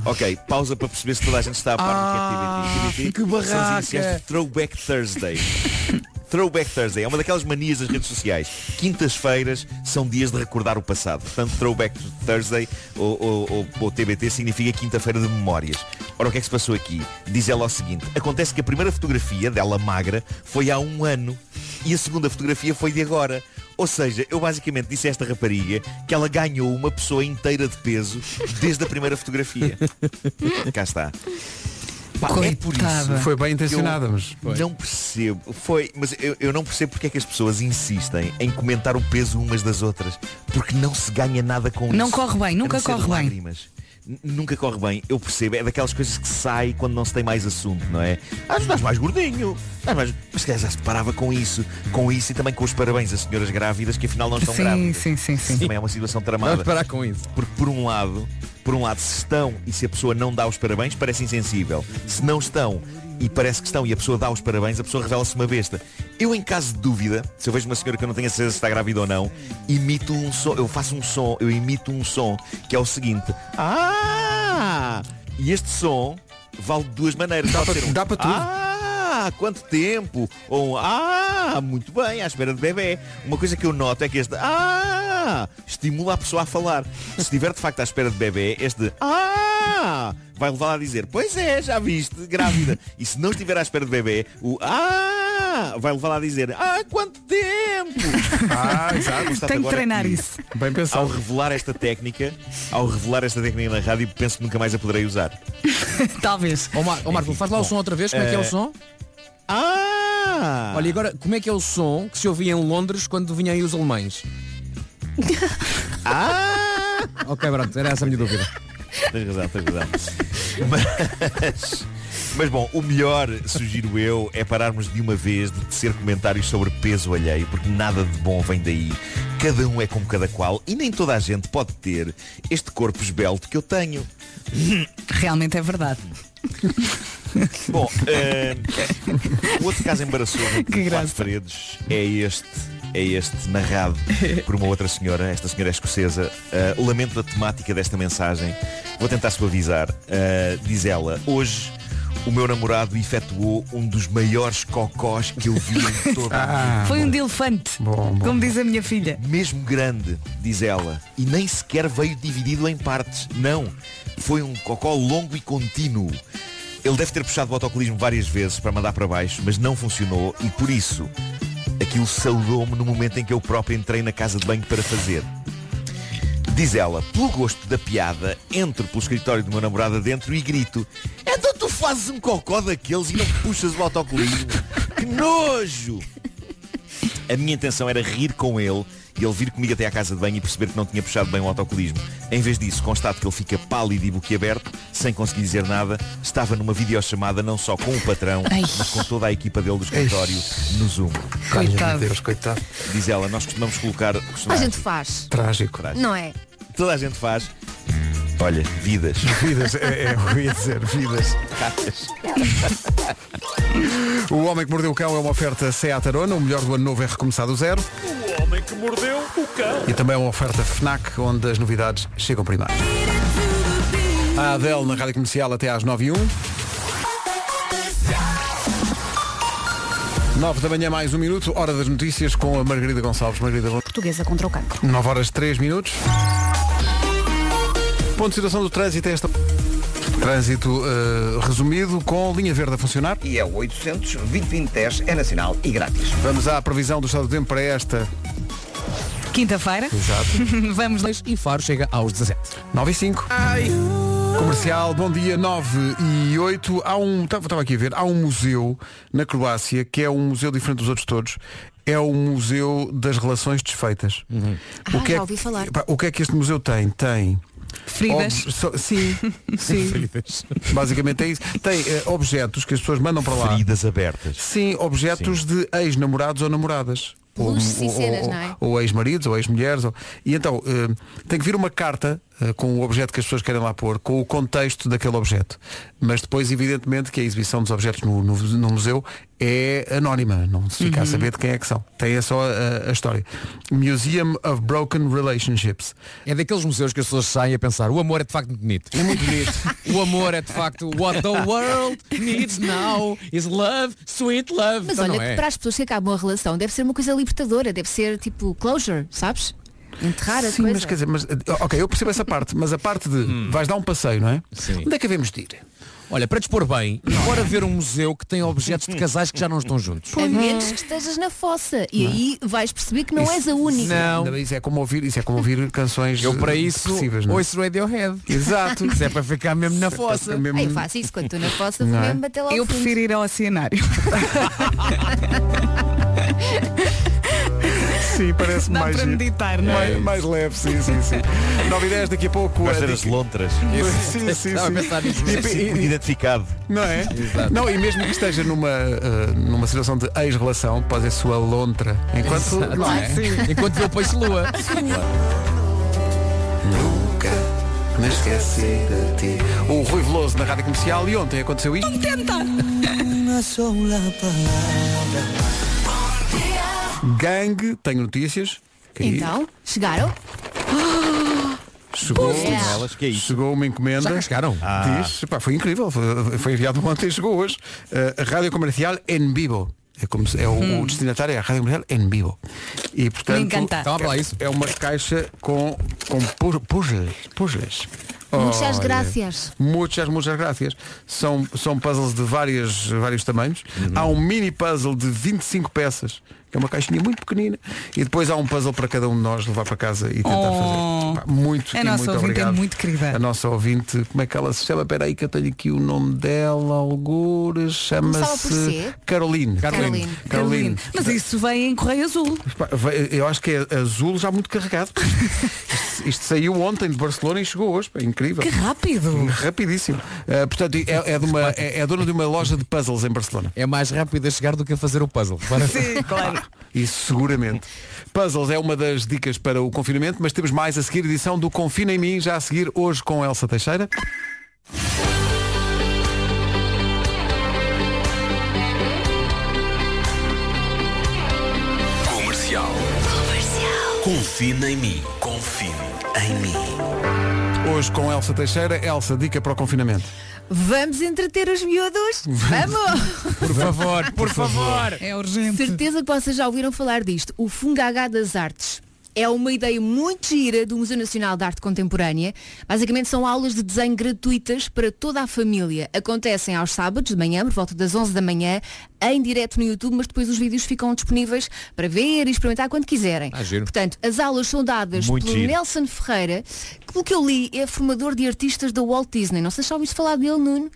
Speaker 14: Ok, pausa para perceber se toda a gente está a par do que é TBT. TBT
Speaker 1: que
Speaker 14: são as
Speaker 1: barraca!
Speaker 14: iniciais de Throwback Thursday. Throwback Thursday é uma daquelas manias das redes sociais. Quintas-feiras são dias de recordar o passado. Portanto, Throwback Thursday ou, ou- ou- ou TBT significa quinta-feira de memórias. Ora, o que é que se passou aqui? Diz ela o seguinte. Acontece que a primeira fotografia dela magra foi há um ano e a segunda fotografia foi de agora. Ou seja, eu basicamente disse a esta rapariga que ela ganhou uma pessoa inteira de peso desde a primeira fotografia. Cá está. Pá, é por isso
Speaker 1: Foi bem intencionada, mas.
Speaker 14: Não percebo. Foi, mas eu, eu não percebo porque é que as pessoas insistem em comentar o peso umas das outras. Porque não se ganha nada com
Speaker 3: Não
Speaker 14: isso.
Speaker 3: corre bem, nunca
Speaker 14: não
Speaker 3: corre bem.
Speaker 14: lágrimas. N- Nunca corre bem, eu percebo, é daquelas coisas que sai quando não se tem mais assunto, não é? Ah, estás mais gordinho, estás mais... mas se calhar já se parava com isso, com isso e também com os parabéns a senhoras grávidas que afinal não estão
Speaker 3: Sim,
Speaker 14: grávidas.
Speaker 3: sim, sim, sim.
Speaker 14: Também é uma situação tramada.
Speaker 10: Vamos parar com isso.
Speaker 14: Porque por um lado, por um lado, se estão e se a pessoa não dá os parabéns, parece insensível. Se não estão e parece que estão e a pessoa dá os parabéns, a pessoa revela-se uma besta. Eu, em caso de dúvida, se eu vejo uma senhora que eu não tenho certeza se está grávida ou não, imito um som, eu faço um som, eu imito um som, que é o seguinte. Ah! E este som vale de duas maneiras.
Speaker 1: Dá para-
Speaker 14: um,
Speaker 1: dá para tudo.
Speaker 14: Ah, quanto tempo! Ou um, ah, muito bem, à espera de bebê. Uma coisa que eu noto é que este ah estimula a pessoa a falar. Se estiver de facto à espera de bebê, este ah vai levá-la a dizer, pois é, já viste, grávida. E se não estiver à espera de bebê, o ah vai levá-la a dizer, ah, quanto tempo!
Speaker 1: Ah, exato.
Speaker 3: Tenho que treinar
Speaker 14: que,
Speaker 3: isso.
Speaker 1: Bem
Speaker 14: Ao
Speaker 1: pensado.
Speaker 14: revelar esta técnica, ao revelar esta técnica na rádio, penso que nunca mais a poderei usar.
Speaker 3: Talvez.
Speaker 10: Ó Mar- Marco, faz lá o som outra vez, como é que é o
Speaker 14: eh,
Speaker 10: som?
Speaker 14: Ah!
Speaker 10: Olha, e agora, como é que é o som que se ouvia em Londres quando vinham aí os alemães?
Speaker 14: Ah!
Speaker 10: Ok, pronto, era essa a minha dúvida.
Speaker 14: Tens razão, tens razão. Mas, mas bom, o melhor, sugiro eu, é pararmos de uma vez de tecer comentários sobre peso alheio, porque nada de bom vem daí. Cada um é como cada qual e nem toda a gente pode ter este corpo esbelto que eu tenho.
Speaker 3: Realmente é verdade.
Speaker 14: Bom, eh, o outro caso embaraçoso
Speaker 3: Que
Speaker 14: de quatro paredes é este, é este narrado por uma outra senhora, esta senhora é escocesa. Eh, lamento a temática desta mensagem. Vou tentar suavizar. Eh, diz ela, hoje o meu namorado efetuou um dos maiores cocós que eu vi em toda a minha vida.
Speaker 3: Foi um de elefante. Como diz a minha filha.
Speaker 14: Mesmo grande, diz ela. E nem sequer veio dividido em partes. Não. Foi um cocó longo e contínuo. Ele deve ter puxado o autocolismo várias vezes para mandar para baixo, mas não funcionou e por isso aquilo saudou-me no momento em que eu próprio entrei na casa de banho para fazer. Diz ela, pelo gosto da piada, entro pelo escritório do meu namorado dentro e grito Então tu fazes um cocó daqueles e não puxas o autocolismo? Que nojo! A minha intenção era rir com ele e ele vir comigo até à casa de banho e perceber que não tinha puxado bem o autocolismo. Em vez disso, constato que ele fica pálido e boquiaberto, sem conseguir dizer nada, estava numa videochamada não só com o patrão,
Speaker 3: Ai.
Speaker 14: mas com toda a equipa dele do escritório no Zoom.
Speaker 3: Coitado.
Speaker 1: Deus, coitado.
Speaker 14: Diz ela, nós costumamos colocar...
Speaker 4: A gente faz.
Speaker 1: Trágico.
Speaker 4: Não é?
Speaker 14: Toda a gente faz. Olha, vidas.
Speaker 1: Vidas, é, é, eu ia dizer, vidas. O Homem que Mordeu o Cão é uma oferta Seat Arona, o melhor do ano novo é recomeçar do zero.
Speaker 8: O homem que mordeu o cão.
Speaker 1: E também é uma oferta FNAC, onde as novidades chegam primeiro. A Adele na Rádio Comercial até às 9 e 1. 9 da manhã mais um minuto, hora das notícias com a Margarida Gonçalves. Margarida,
Speaker 17: Portuguesa contra o cancro.
Speaker 1: 9 horas 3 minutos. Ponto de situação do trânsito é esta. Trânsito eh, resumido com linha verde a funcionar.
Speaker 2: E é o 800 2010 é nacional e grátis.
Speaker 1: Vamos à previsão do estado do tempo para esta.
Speaker 3: Quinta-feira.
Speaker 1: Exato.
Speaker 3: Vamos lá.
Speaker 10: E Faro chega aos 17.
Speaker 1: 9 e 5. Comercial, bom dia, 9 e 8. Há um, estava aqui a ver, há um museu na Croácia que é um museu diferente dos outros todos. É o Museu das Relações Desfeitas.
Speaker 4: Ah,
Speaker 1: o, que
Speaker 4: já
Speaker 1: é,
Speaker 4: ouvi falar.
Speaker 1: pá, o que é que este museu tem? Tem.
Speaker 3: Feridas.
Speaker 1: ob- so- sim, sim.
Speaker 10: Feridas.
Speaker 1: Basicamente é isso. Tem eh, objetos que as pessoas mandam para lá.
Speaker 14: Feridas abertas.
Speaker 1: Sim, objetos de ex-namorados ou namoradas. Ou, ou- ou-
Speaker 4: é?
Speaker 1: ou ex-maridos ou ex-mulheres. ou- E então, eh, tem que vir uma carta com o objeto que as pessoas querem lá pôr, com o contexto daquele objeto. Mas depois, evidentemente, que a exibição dos objetos no, no- no museu é anónima. Não se fica a saber de quem é que são. Tem é só a, a história. Museum of Broken Relationships.
Speaker 10: É daqueles museus que as pessoas saem a pensar, o amor é de facto muito bonito.
Speaker 1: É muito bonito.
Speaker 10: o amor é de facto what the world needs now is love, sweet love.
Speaker 4: Mas
Speaker 10: Então
Speaker 4: olha,
Speaker 10: não é.
Speaker 4: para as pessoas que acabam a relação, deve ser uma coisa libertadora, deve ser tipo closure, sabes? Enterrar a
Speaker 1: Sim,
Speaker 4: coisa.
Speaker 1: mas quer dizer, mas, eh, ok, eu percebo essa parte, mas a parte de vais dar um passeio, não é?
Speaker 10: Sim.
Speaker 1: Onde é que havemos de ir?
Speaker 10: Olha, para dispor bem, bora ver um museu que tem objetos de casais que já não estão juntos.
Speaker 4: A menos que estejas na fossa. E aí vais perceber que não és a única.
Speaker 10: Não.
Speaker 1: Ainda Isso é como ouvir, isso é como ouvir canções
Speaker 10: Eu para
Speaker 1: eh,
Speaker 10: isso
Speaker 1: depressivas, não é?
Speaker 10: ouço Radiohead.
Speaker 1: Exato.
Speaker 10: Isso é para ficar mesmo na fossa.
Speaker 1: Mesmo-
Speaker 4: Aí faço isso quando estou na fossa, vou
Speaker 1: Não é?
Speaker 4: mesmo bater lá ao
Speaker 3: Eu
Speaker 4: fundo.
Speaker 3: prefiro ir ao oceanário.
Speaker 1: Sim, parece
Speaker 3: Dá
Speaker 1: mais
Speaker 3: para
Speaker 1: giro.
Speaker 3: meditar, não é?
Speaker 1: mais, mais leve, sim, sim, sim. 9 e 10 daqui a pouco.
Speaker 14: Vais
Speaker 1: a
Speaker 14: ter as lontras.
Speaker 1: Sim, sim,
Speaker 10: Estava a
Speaker 1: sim.
Speaker 10: pensar nisso.
Speaker 1: E- e-
Speaker 14: Identificado.
Speaker 1: Não é?
Speaker 10: Exato.
Speaker 1: Não, e mesmo que esteja numa, eh, numa situação de ex-relação, pode ser sua lontra. Enquanto. Não é?
Speaker 10: Enquanto vê o peixe lua.
Speaker 1: Nunca me esqueci de ti. O Rui Veloso na rádio comercial e ontem aconteceu isto. Gangue, tenho notícias. Caiu.
Speaker 4: Então, chegaram?
Speaker 1: Chegou,
Speaker 14: é
Speaker 1: chegou uma encomenda.
Speaker 10: Já chegaram?
Speaker 14: Ah.
Speaker 1: Diz, pá, foi incrível. Foi, foi enviado ontem e chegou hoje. Uh, a rádio comercial em vivo. É, como se- é o, o destinatário é a rádio comercial em vivo. E portanto.
Speaker 3: Me encanta.
Speaker 10: Isso.
Speaker 1: É uma caixa com, com pu- puzzles. puzzles.
Speaker 4: Muchas gracias.
Speaker 1: Muitas, muitas gracias. São, são puzzles de várias, vários tamanhos.
Speaker 10: Uhum.
Speaker 1: Há um mini puzzle de 25 peças, é uma caixinha muito pequenina. E depois há um puzzle para cada um de nós levar para casa e tentar
Speaker 3: Oh.
Speaker 1: fazer. Pá, muito
Speaker 3: A
Speaker 1: e
Speaker 3: nossa
Speaker 1: muito
Speaker 3: ouvinte é
Speaker 1: obrigado.
Speaker 3: muito querida.
Speaker 1: A nossa ouvinte, como é que ela se chama? Espera aí que eu tenho aqui o nome dela, algures. Chama-se
Speaker 4: C?
Speaker 1: Caroline.
Speaker 4: Caroline.
Speaker 1: Caroline.
Speaker 3: Mas isso vem em correio azul.
Speaker 1: Eu acho que é azul já muito carregado. Isto, isto saiu ontem de Barcelona e chegou hoje. Pá, incrível.
Speaker 3: Que rápido.
Speaker 1: Rapidíssimo. Uh, portanto, é, é de uma, é, é dona de uma loja de puzzles em Barcelona.
Speaker 10: É mais rápido a chegar do que a fazer o puzzle. Para-
Speaker 3: Sim, claro.
Speaker 1: Isso seguramente. Puzzles é uma das dicas para o confinamento, mas temos mais a seguir edição do Confina em mim, já a seguir hoje com Elsa Teixeira.
Speaker 9: Comercial. Confina em mim. Confie em mim.
Speaker 1: Hoje com Elsa Teixeira. Elsa, dica para o confinamento.
Speaker 4: Vamos entreter os miúdos? Vamos!
Speaker 10: Por favor, por favor.
Speaker 3: É urgente.
Speaker 4: Certeza que vocês já ouviram falar disto. O Fungagá das Artes. É uma ideia muito gira do Museu Nacional de Arte Contemporânea. Basicamente são aulas de desenho gratuitas para toda a família. Acontecem aos sábados de manhã, por volta das 11 da manhã, em direto no YouTube, mas depois os vídeos ficam disponíveis para ver e experimentar quando quiserem.
Speaker 10: Ah.
Speaker 4: Portanto, as aulas são dadas
Speaker 14: Muito
Speaker 4: pelo
Speaker 14: giro.
Speaker 4: Nelson Ferreira, que pelo que eu li é formador de artistas da Walt Disney. Não sei se já ouviste falar dele, Nuno.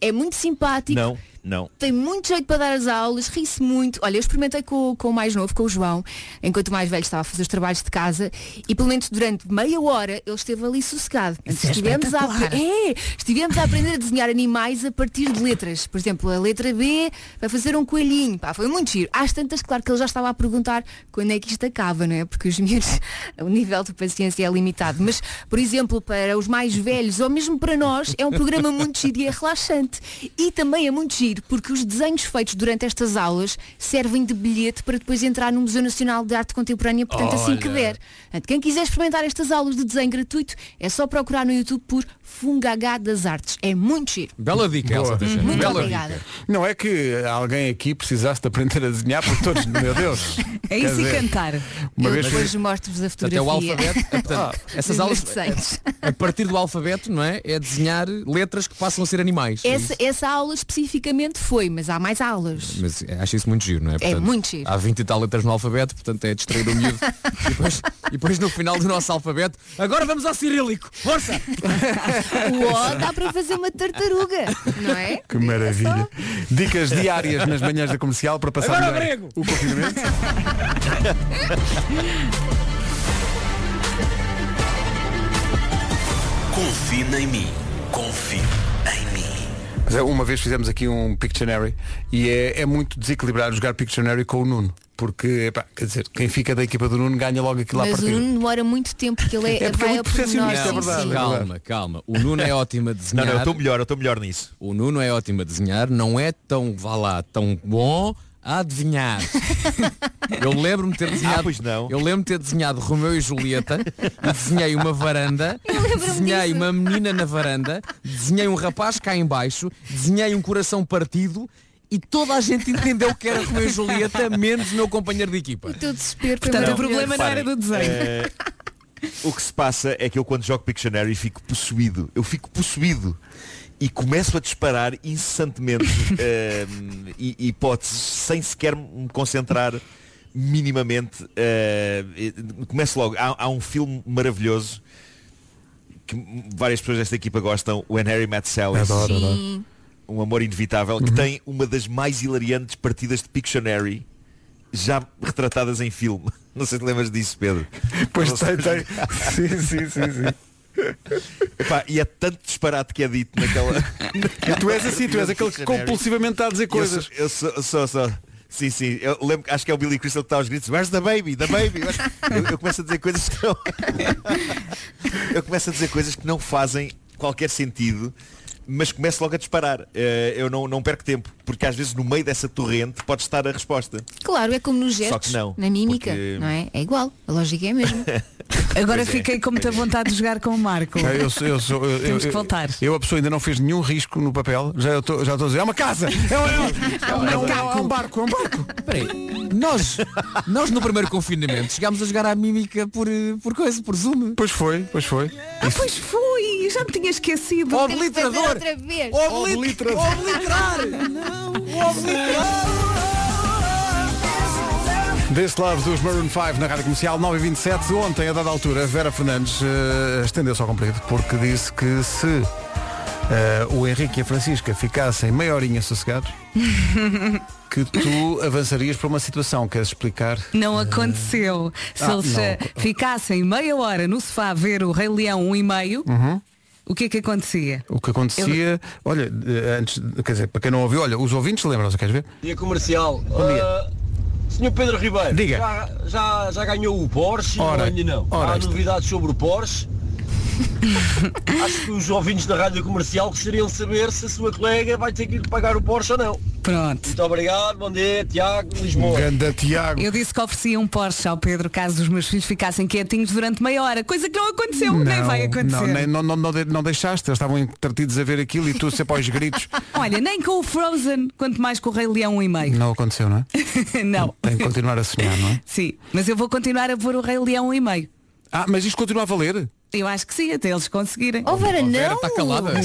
Speaker 4: É muito simpático.
Speaker 14: Não. Não.
Speaker 4: Tem muito jeito para dar as aulas, ri-se muito. Olha, eu experimentei com, com o mais novo, com o João, enquanto o mais velho estava a fazer os trabalhos de casa e pelo menos durante meia hora ele esteve ali sossegado.
Speaker 3: Isso é
Speaker 4: estivemos, a,
Speaker 3: espetacular.
Speaker 4: é, estivemos a aprender a desenhar animais a partir de letras. Por exemplo, a letra B vai fazer um coelhinho. Pá, foi muito giro. Às tantas, claro que ele já estava a perguntar quando é que isto acaba, não é? Porque os miúdos, o nível de paciência é limitado. Mas, por exemplo, para os mais velhos ou mesmo para nós, é um programa muito giro e é relaxante. E também é muito giro porque os desenhos feitos durante estas aulas servem de bilhete para depois entrar no Museu Nacional de Arte Contemporânea, portanto, assim que
Speaker 10: Olha.
Speaker 4: der. Portanto, quem quiser experimentar estas aulas de desenho gratuito, é só procurar no YouTube por Fungagá das Artes. É muito giro.
Speaker 10: Bela dica, Elsa. Teixeira.
Speaker 4: Muito
Speaker 10: Bela
Speaker 4: obrigada.
Speaker 10: dica.
Speaker 1: Não é que alguém aqui precisasse de aprender a desenhar por todos, meu Deus.
Speaker 3: É isso e cantar.
Speaker 1: Uma
Speaker 4: Eu
Speaker 1: vez
Speaker 4: depois mostro-vos a
Speaker 10: Portanto, é o
Speaker 4: fotografia.
Speaker 10: alfabeto. é, portanto, essas
Speaker 4: dos
Speaker 10: aulas, a partir do alfabeto, não é? É desenhar letras que passam a ser animais. é
Speaker 4: Essa, essa aula especificamente foi, mas há mais aulas.
Speaker 10: Mas acho isso muito giro, não é?
Speaker 4: É muito giro.
Speaker 10: Há 20 e tal letras no alfabeto, portanto é distrair o miúdo. e, depois, e depois no final do nosso alfabeto, agora vamos ao cirílico. Força!
Speaker 4: O O dá para fazer uma tartaruga, não é?
Speaker 1: Que maravilha. Dicas diárias nas manhãs da comercial para passar
Speaker 10: Agora
Speaker 1: melhor
Speaker 10: grego.
Speaker 1: o confinamento.
Speaker 9: Confie em mim. Confie em mim.
Speaker 1: Mas é, Uma vez fizemos aqui um Pictionary e é, é muito desequilibrado jogar Pictionary com o Nuno. Porque, epá, quer dizer, quem fica da equipa do Nuno ganha logo aquilo à
Speaker 4: Mas o. Nuno demora muito tempo porque ele é,
Speaker 1: É porque é
Speaker 4: vai
Speaker 1: muito
Speaker 4: pormenor.
Speaker 1: perfeccionista, é verdade.
Speaker 4: sim.
Speaker 10: Calma, calma. O Nuno é ótimo a
Speaker 14: Não,
Speaker 10: desenhar.
Speaker 14: não, eu estou melhor, eu estou melhor nisso.
Speaker 10: O Nuno é ótimo a desenhar, não é tão, vá lá, tão bom a adivinhar. Eu lembro-me de ter desenhado.
Speaker 14: Ah, pois não.
Speaker 10: Eu lembro-me de ter desenhado Romeu e Julieta e desenhei uma varanda,
Speaker 4: lembro-me
Speaker 10: desenhei
Speaker 4: disso.
Speaker 10: uma menina na varanda, desenhei um rapaz cá em baixo, desenhei um coração partido e toda a gente entendeu que era Romeu e Julieta, menos o meu companheiro de equipa.
Speaker 4: O teu desespero
Speaker 3: Portanto, o problema não era do desenho.
Speaker 14: Eh, o que se passa é que eu quando jogo Pictionary fico possuído. Eu fico possuído. E começo a disparar incessantemente hi- hipóteses sem sequer me concentrar minimamente. e- começo logo. Há, há um filme maravilhoso que várias pessoas desta equipa gostam, When Harry Met Sally.
Speaker 1: Adoro, adoro.
Speaker 14: Um amor inevitável, que tem uma das mais hilariantes partidas de Pictionary já retratadas em filme. Não sei se lembras disso, Pedro.
Speaker 1: Pois
Speaker 14: Não
Speaker 1: tem,
Speaker 14: sei.
Speaker 1: tem. Sim, sim, sim, sim.
Speaker 14: Epá, e é tanto disparate que é dito naquela.
Speaker 1: E tu és assim, tu és aquele que compulsivamente está a dizer
Speaker 14: Eu
Speaker 1: coisas.
Speaker 14: sou, eu sou, sou, sou- Sim, sim. Eu lembro, acho que é o Billy Crystal que está aos gritos. Where's the baby? The baby? Eu, eu começo a dizer coisas que não. Eu começo a dizer coisas que não fazem qualquer sentido. Mas começo logo a disparar. Eh, Eu não, não perco tempo, porque às vezes no meio dessa torrente pode estar a resposta.
Speaker 4: Claro, é como nos
Speaker 14: Só
Speaker 4: gestos,
Speaker 14: que não,
Speaker 4: na mímica,
Speaker 14: porque-
Speaker 4: não é? É igual, a lógica é a mesma.
Speaker 3: Agora
Speaker 14: Pois é.
Speaker 3: fiquei com muita vontade de jogar com o Marco.
Speaker 1: É, Eu, eu, eu,
Speaker 3: Temos
Speaker 1: eu-
Speaker 3: que voltar.
Speaker 1: Eu, a pessoa ainda não fez nenhum risco no papel. Já estou já a dizer, é uma casa! É um, é um- é um- é um- é um barco, é um barco!
Speaker 10: Espera aí, nós, nós no primeiro confinamento chegámos a jogar à mímica por, eh, por coisa, por Zoom.
Speaker 1: Pois foi, pois foi.
Speaker 3: Ah, pois foi, já me tinha esquecido.
Speaker 4: Fazer outra vez.
Speaker 1: Obliterador.
Speaker 10: Obliterar!
Speaker 1: Desse lado dos Maroon 5 na Rádio Comercial 927, ontem, a dada altura, Vera Fernandes eh, estendeu-se ao comprido porque disse que se eh, o Henrique e a Francisca ficassem meia horinha sossegados, que tu avançarias para uma situação, queres explicar?
Speaker 3: Não aconteceu. Se
Speaker 1: Ah,
Speaker 3: eles
Speaker 1: não.
Speaker 3: eh, ficassem meia hora no sofá a ver o Rei Leão um e meio, o que é que acontecia?
Speaker 1: O que acontecia, olha, antes, quer dizer, para quem não ouviu, olha, os ouvintes lembram-se, queres ver?
Speaker 17: Dia comercial.
Speaker 1: dia.
Speaker 17: Ah, Senhor Pedro Ribeiro,
Speaker 1: Diga.
Speaker 17: Já, já, já ganhou o Porsche
Speaker 1: Ora,
Speaker 17: ainda não?
Speaker 1: ora
Speaker 17: Há novidades sobre o Porsche? Acho que os ouvintes da rádio comercial gostariam de saber se a sua colega vai ter que ir pagar o Porsche ou não.
Speaker 3: Pronto.
Speaker 17: Muito obrigado, bom dia, Tiago, Lisboa.
Speaker 1: Ganda Tiago.
Speaker 3: Eu disse que oferecia um Porsche ao Pedro caso os meus filhos ficassem quietinhos durante meia hora, coisa que não aconteceu, nem vai acontecer.
Speaker 1: Não, nem- não, não, não, de- não deixaste, eles estavam entretidos a ver aquilo e tu sempre aos gritos.
Speaker 3: Olha, nem com o Frozen, quanto mais com o Rei Leão um e meio.
Speaker 1: Não aconteceu, não é?
Speaker 3: não.
Speaker 1: Tem que continuar a sonhar, não é?
Speaker 3: Sim, mas eu vou continuar a pôr o Rei Leão um e meio.
Speaker 1: Ah, mas isto continua a valer?
Speaker 3: Eu acho que sim, até eles conseguirem.
Speaker 4: Oh, Vera,
Speaker 10: Oh, Vera,
Speaker 4: não.
Speaker 10: está calada.
Speaker 4: Não.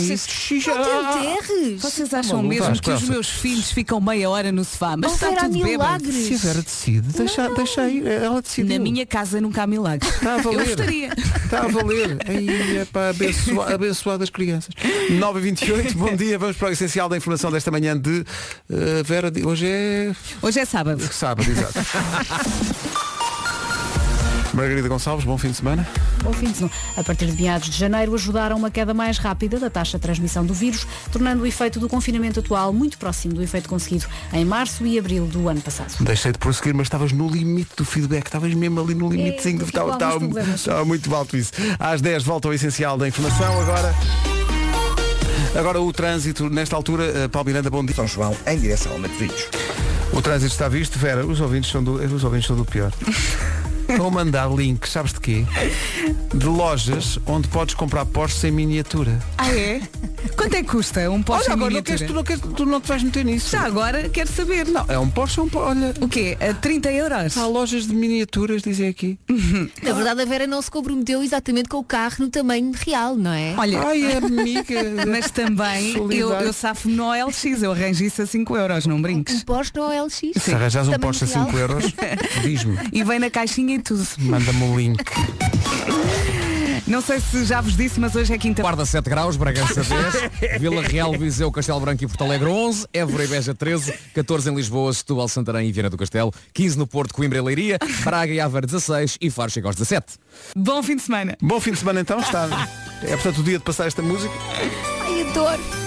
Speaker 3: Vocês acham
Speaker 1: maluco,
Speaker 3: mesmo que os meus filhos ficam meia hora no sofá? Mas
Speaker 4: Oh,
Speaker 3: está
Speaker 4: Vera,
Speaker 3: tudo
Speaker 4: milagres.
Speaker 1: Se a Vera decide, deixa, deixa aí, ela decidiu.
Speaker 3: Na minha casa nunca há milagres.
Speaker 1: Está a
Speaker 3: Eu
Speaker 1: valer.
Speaker 3: gostaria.
Speaker 1: Está a valer. Aí é para abençoar, abençoar das crianças. 9 h 28 bom dia. Vamos para o essencial da informação desta manhã de eh, Vera. Hoje é
Speaker 3: Hoje é sábado.
Speaker 1: sábado, exato. Margarida Gonçalves, bom fim de semana.
Speaker 18: Bom fim de semana. A partir de meados de janeiro ajudaram uma queda mais rápida da taxa de transmissão do vírus, tornando o efeito do confinamento atual muito próximo do efeito conseguido em março e abril do ano passado.
Speaker 1: Deixei de prosseguir, mas estavas no limite do feedback, estavas mesmo ali no limitezinho.
Speaker 18: É,
Speaker 1: Estava,
Speaker 18: problemas.
Speaker 1: estava muito alto isso. Às 10 volta ao essencial da informação. Agora. Agora o trânsito, nesta altura, eh, Paulo Miranda, bom dia.
Speaker 2: São João em direção ao Matosinhos.
Speaker 1: O trânsito está visto, Vera, os ouvintes são do, os ouvintes são do pior. Estão a mandar links, sabes de quê? De lojas onde podes comprar Porsche sem miniatura.
Speaker 3: Ah, é? Quanto é que custa um Porsche
Speaker 1: Olha,
Speaker 3: em
Speaker 1: agora não
Speaker 3: miniatura?
Speaker 1: queres, tu, não queres, tu não te vais meter nisso.
Speaker 3: Já agora quero saber.
Speaker 1: Não, é um Porsche, é um Porsche. Olha,
Speaker 3: O quê? A 30 euros?
Speaker 1: há lojas de miniaturas, dizem aqui.
Speaker 4: Na verdade, a Vera não se comprometeu exatamente com o carro no tamanho real, não é?
Speaker 3: Olha,
Speaker 1: Ai, amiga.
Speaker 3: mas também eu, eu safo no OLX, eu arranjo isso a 5 euros, não brinques.
Speaker 4: Um Porsche no OLX.
Speaker 1: Se arranjas um Porsche a
Speaker 4: real.
Speaker 1: 5 euros, diz-me.
Speaker 3: E vem na caixinha e tudo.
Speaker 1: Manda-me o link.
Speaker 3: Não sei se já vos disse, mas hoje é quinta.
Speaker 10: Guarda 7 graus, Bragança 10, Vila Real, Viseu, Castelo Branco e Porto Alegre 11, Évora e Beja 13, 14 em Lisboa, Setúbal, Santarém e Viana do Castelo, 15 no Porto, Coimbra e Leiria, Braga e Aveiro 16 e Faro chega aos 17.
Speaker 3: Bom fim de semana.
Speaker 1: Bom fim de semana então, está. É portanto o dia de passar esta música.
Speaker 4: Ai, adoro.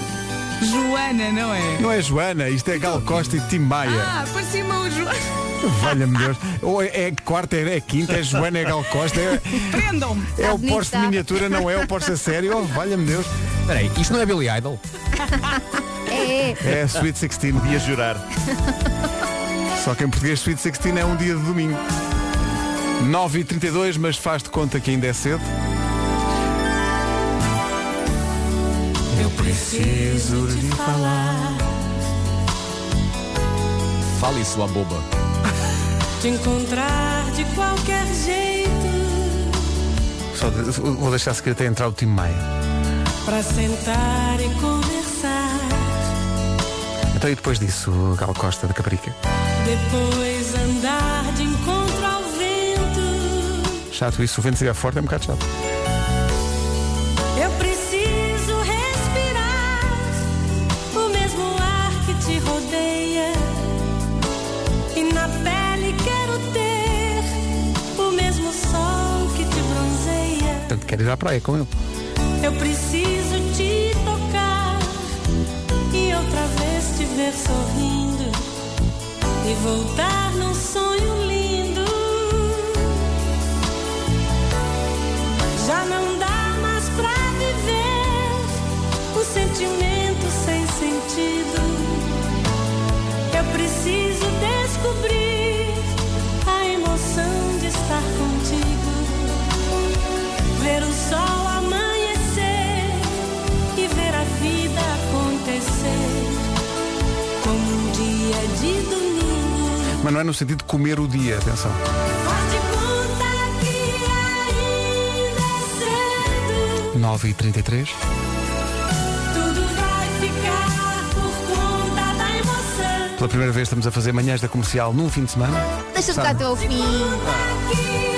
Speaker 3: Joana, não é?
Speaker 1: Não é Joana, isto é Gal Costa e Tim Maia.
Speaker 3: Ah, parecia-me o Joana.
Speaker 1: Valha-me Deus. Ou é, é quarta, é, é quinta, é Joana, é Gal Costa. É,
Speaker 3: Prendam-me.
Speaker 1: é o
Speaker 4: bonito,
Speaker 1: Porsche de
Speaker 4: tá?
Speaker 1: miniatura, não é o Porsche a sério. Oh, Valha-me Deus.
Speaker 10: Espera aí, isto não é Billy Idol?
Speaker 4: É, é.
Speaker 1: É Sweet 16.
Speaker 14: Ia jurar.
Speaker 1: Só que em português Sweet 16 é um dia de domingo. 9h32, mas faz de conta que ainda é cedo. Preciso de falar.
Speaker 10: Fale sua boba.
Speaker 12: Te encontrar de qualquer jeito
Speaker 1: Só de- vou deixar se até entrar o Tim Maia.
Speaker 12: Pra sentar e conversar
Speaker 1: Então e depois disso, o Gal Costa da Caprica.
Speaker 12: Depois andar de encontro ao vento
Speaker 1: Chato isso, se o vento estiver forte é um bocado chato. Ir à praia com ele.
Speaker 12: Eu preciso te tocar e outra vez te ver sorrindo e voltar num sonho lindo. Já não dá mais pra viver o sentimento sem sentido. Eu preciso descobrir Ver o sol amanhecer e ver a vida acontecer como um dia de domingo.
Speaker 1: Mas não é no sentido de comer o dia, atenção.
Speaker 12: Faz de conta que ainda é cedo.
Speaker 1: 9h33.
Speaker 12: Tudo vai ficar por conta da emoção.
Speaker 1: Pela primeira vez estamos a fazer manhãs da comercial num fim de semana.
Speaker 4: Deixa ficar até ao fim.
Speaker 12: Que